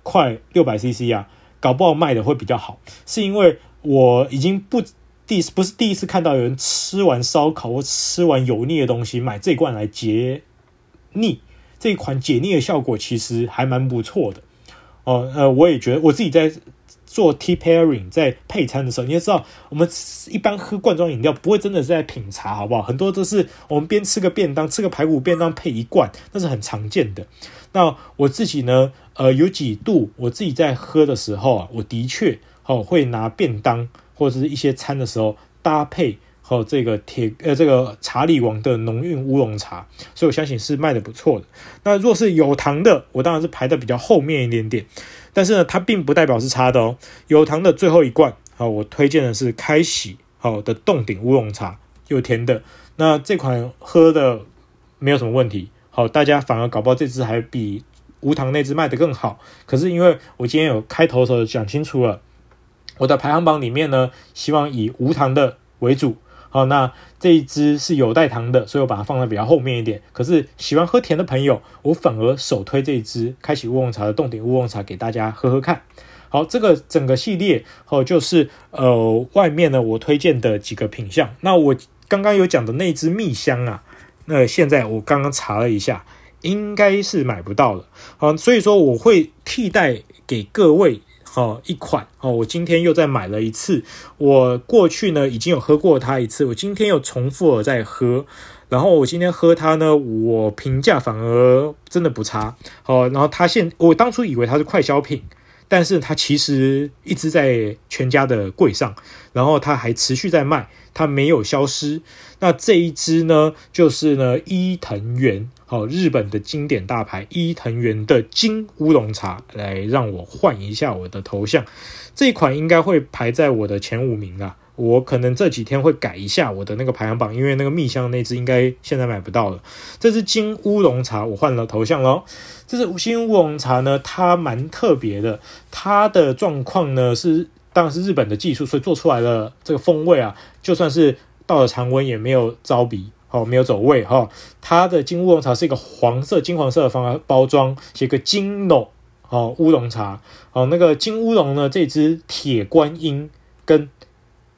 块六百 CC 啊，搞不好卖的会比较好。是因为我已经不第不是第一次看到有人吃完烧烤或吃完油腻的东西买这罐来解腻，这一款解腻的效果其实还蛮不错的。哦，呃，我也觉得我自己在。做 tea pairing 在配餐的时候，你要知道，我们一般喝罐装饮料不会真的是在品茶，好不好？很多都是我们边吃个便当，吃个排骨便当配一罐，那是很常见的。那我自己呢，呃，有几度我自己在喝的时候啊，我的确哦会拿便当或者是一些餐的时候搭配和这个铁呃这个查理王的浓韵乌龙茶，所以我相信是卖的不错的。那若是有糖的，我当然是排的比较后面一点点。但是呢，它并不代表是差的哦。有糖的最后一罐，好，我推荐的是开喜好的冻顶乌龙茶，有甜的。那这款喝的没有什么问题，好，大家反而搞不好这支还比无糖那支卖的更好。可是因为我今天有开头的时候讲清楚了，我的排行榜里面呢，希望以无糖的为主。好，那这一支是有带糖的，所以我把它放在比较后面一点。可是喜欢喝甜的朋友，我反而首推这一支开启乌龙茶的冻顶乌龙茶给大家喝喝看。好，这个整个系列哦，就是呃外面呢我推荐的几个品相。那我刚刚有讲的那支蜜香啊，那现在我刚刚查了一下，应该是买不到了。好，所以说我会替代给各位。哦，一款哦，我今天又再买了一次。我过去呢已经有喝过它一次，我今天又重复了再喝。然后我今天喝它呢，我评价反而真的不差。哦，然后它现我当初以为它是快消品，但是它其实一直在全家的柜上，然后它还持续在卖，它没有消失。那这一支呢，就是呢伊藤园。好，日本的经典大牌伊藤园的金乌龙茶，来让我换一下我的头像，这一款应该会排在我的前五名啊。我可能这几天会改一下我的那个排行榜，因为那个蜜香那支应该现在买不到了。这支金乌龙茶我换了头像喽。这支金乌龙茶呢，它蛮特别的，它的状况呢是当然是日本的技术，所以做出来了这个风味啊，就算是到了常温也没有招鼻。哦，没有走位哈、哦。它的金乌龙茶是一个黄色、金黄色的方包装，写个金龙哦，乌龙茶哦。那个金乌龙呢，这支铁观音跟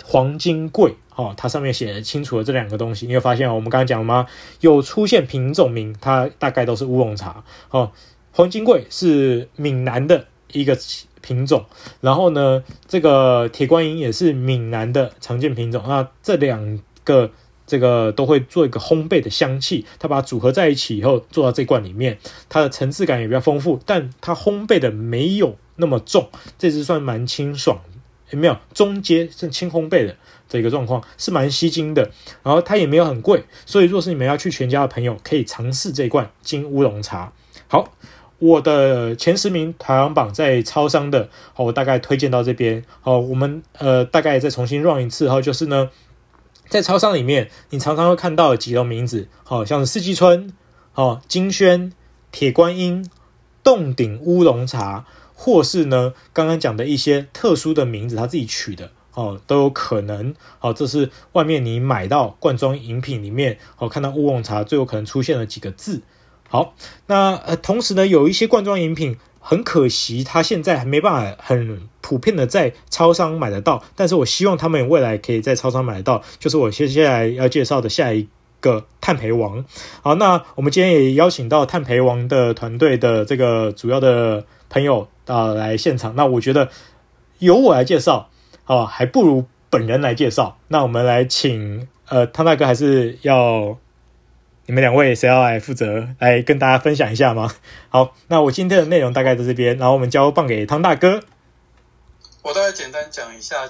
黄金桂哦，它上面写的清楚了这两个东西。你有发现哦？我们刚刚讲了吗？有出现品种名，它大概都是乌龙茶哦。黄金桂是闽南的一个品种，然后呢，这个铁观音也是闽南的常见品种。那这两个。这个都会做一个烘焙的香气，它把它组合在一起以后做到这罐里面，它的层次感也比较丰富，但它烘焙的没有那么重，这支算蛮清爽有没有中阶是轻烘焙的这个状况是蛮吸睛的，然后它也没有很贵，所以若是你们要去全家的朋友，可以尝试这罐金乌龙茶。好，我的前十名排行榜在超商的，好，我大概推荐到这边。好，我们呃大概再重新 run 一次，哈，就是呢，在超商里面，你常常会看到几个名字，好像是四季春，好金萱、铁观音、洞顶乌龙茶。或是呢，刚刚讲的一些特殊的名字，他自己取的哦，都有可能。好，这是外面你买到罐装饮品里面，好看到乌龙茶最有可能出现了几个字。好，那呃，同时呢，有一些罐装饮品很可惜，它现在还没办法很普遍的在超商买得到。但是我希望他们未来可以在超商买得到，就是我接下来要介绍的下一个碳培王。好，那我们今天也邀请到碳培王的团队的这个主要的朋友。啊，来现场，那我觉得由我来介绍，啊，还不如本人来介绍。那我们来请，呃，汤大哥，还是要你们两位谁要来负责来跟大家分享一下吗？好，那我今天的内容大概在这边，然后我们交棒给汤大哥。我大概简单讲一下，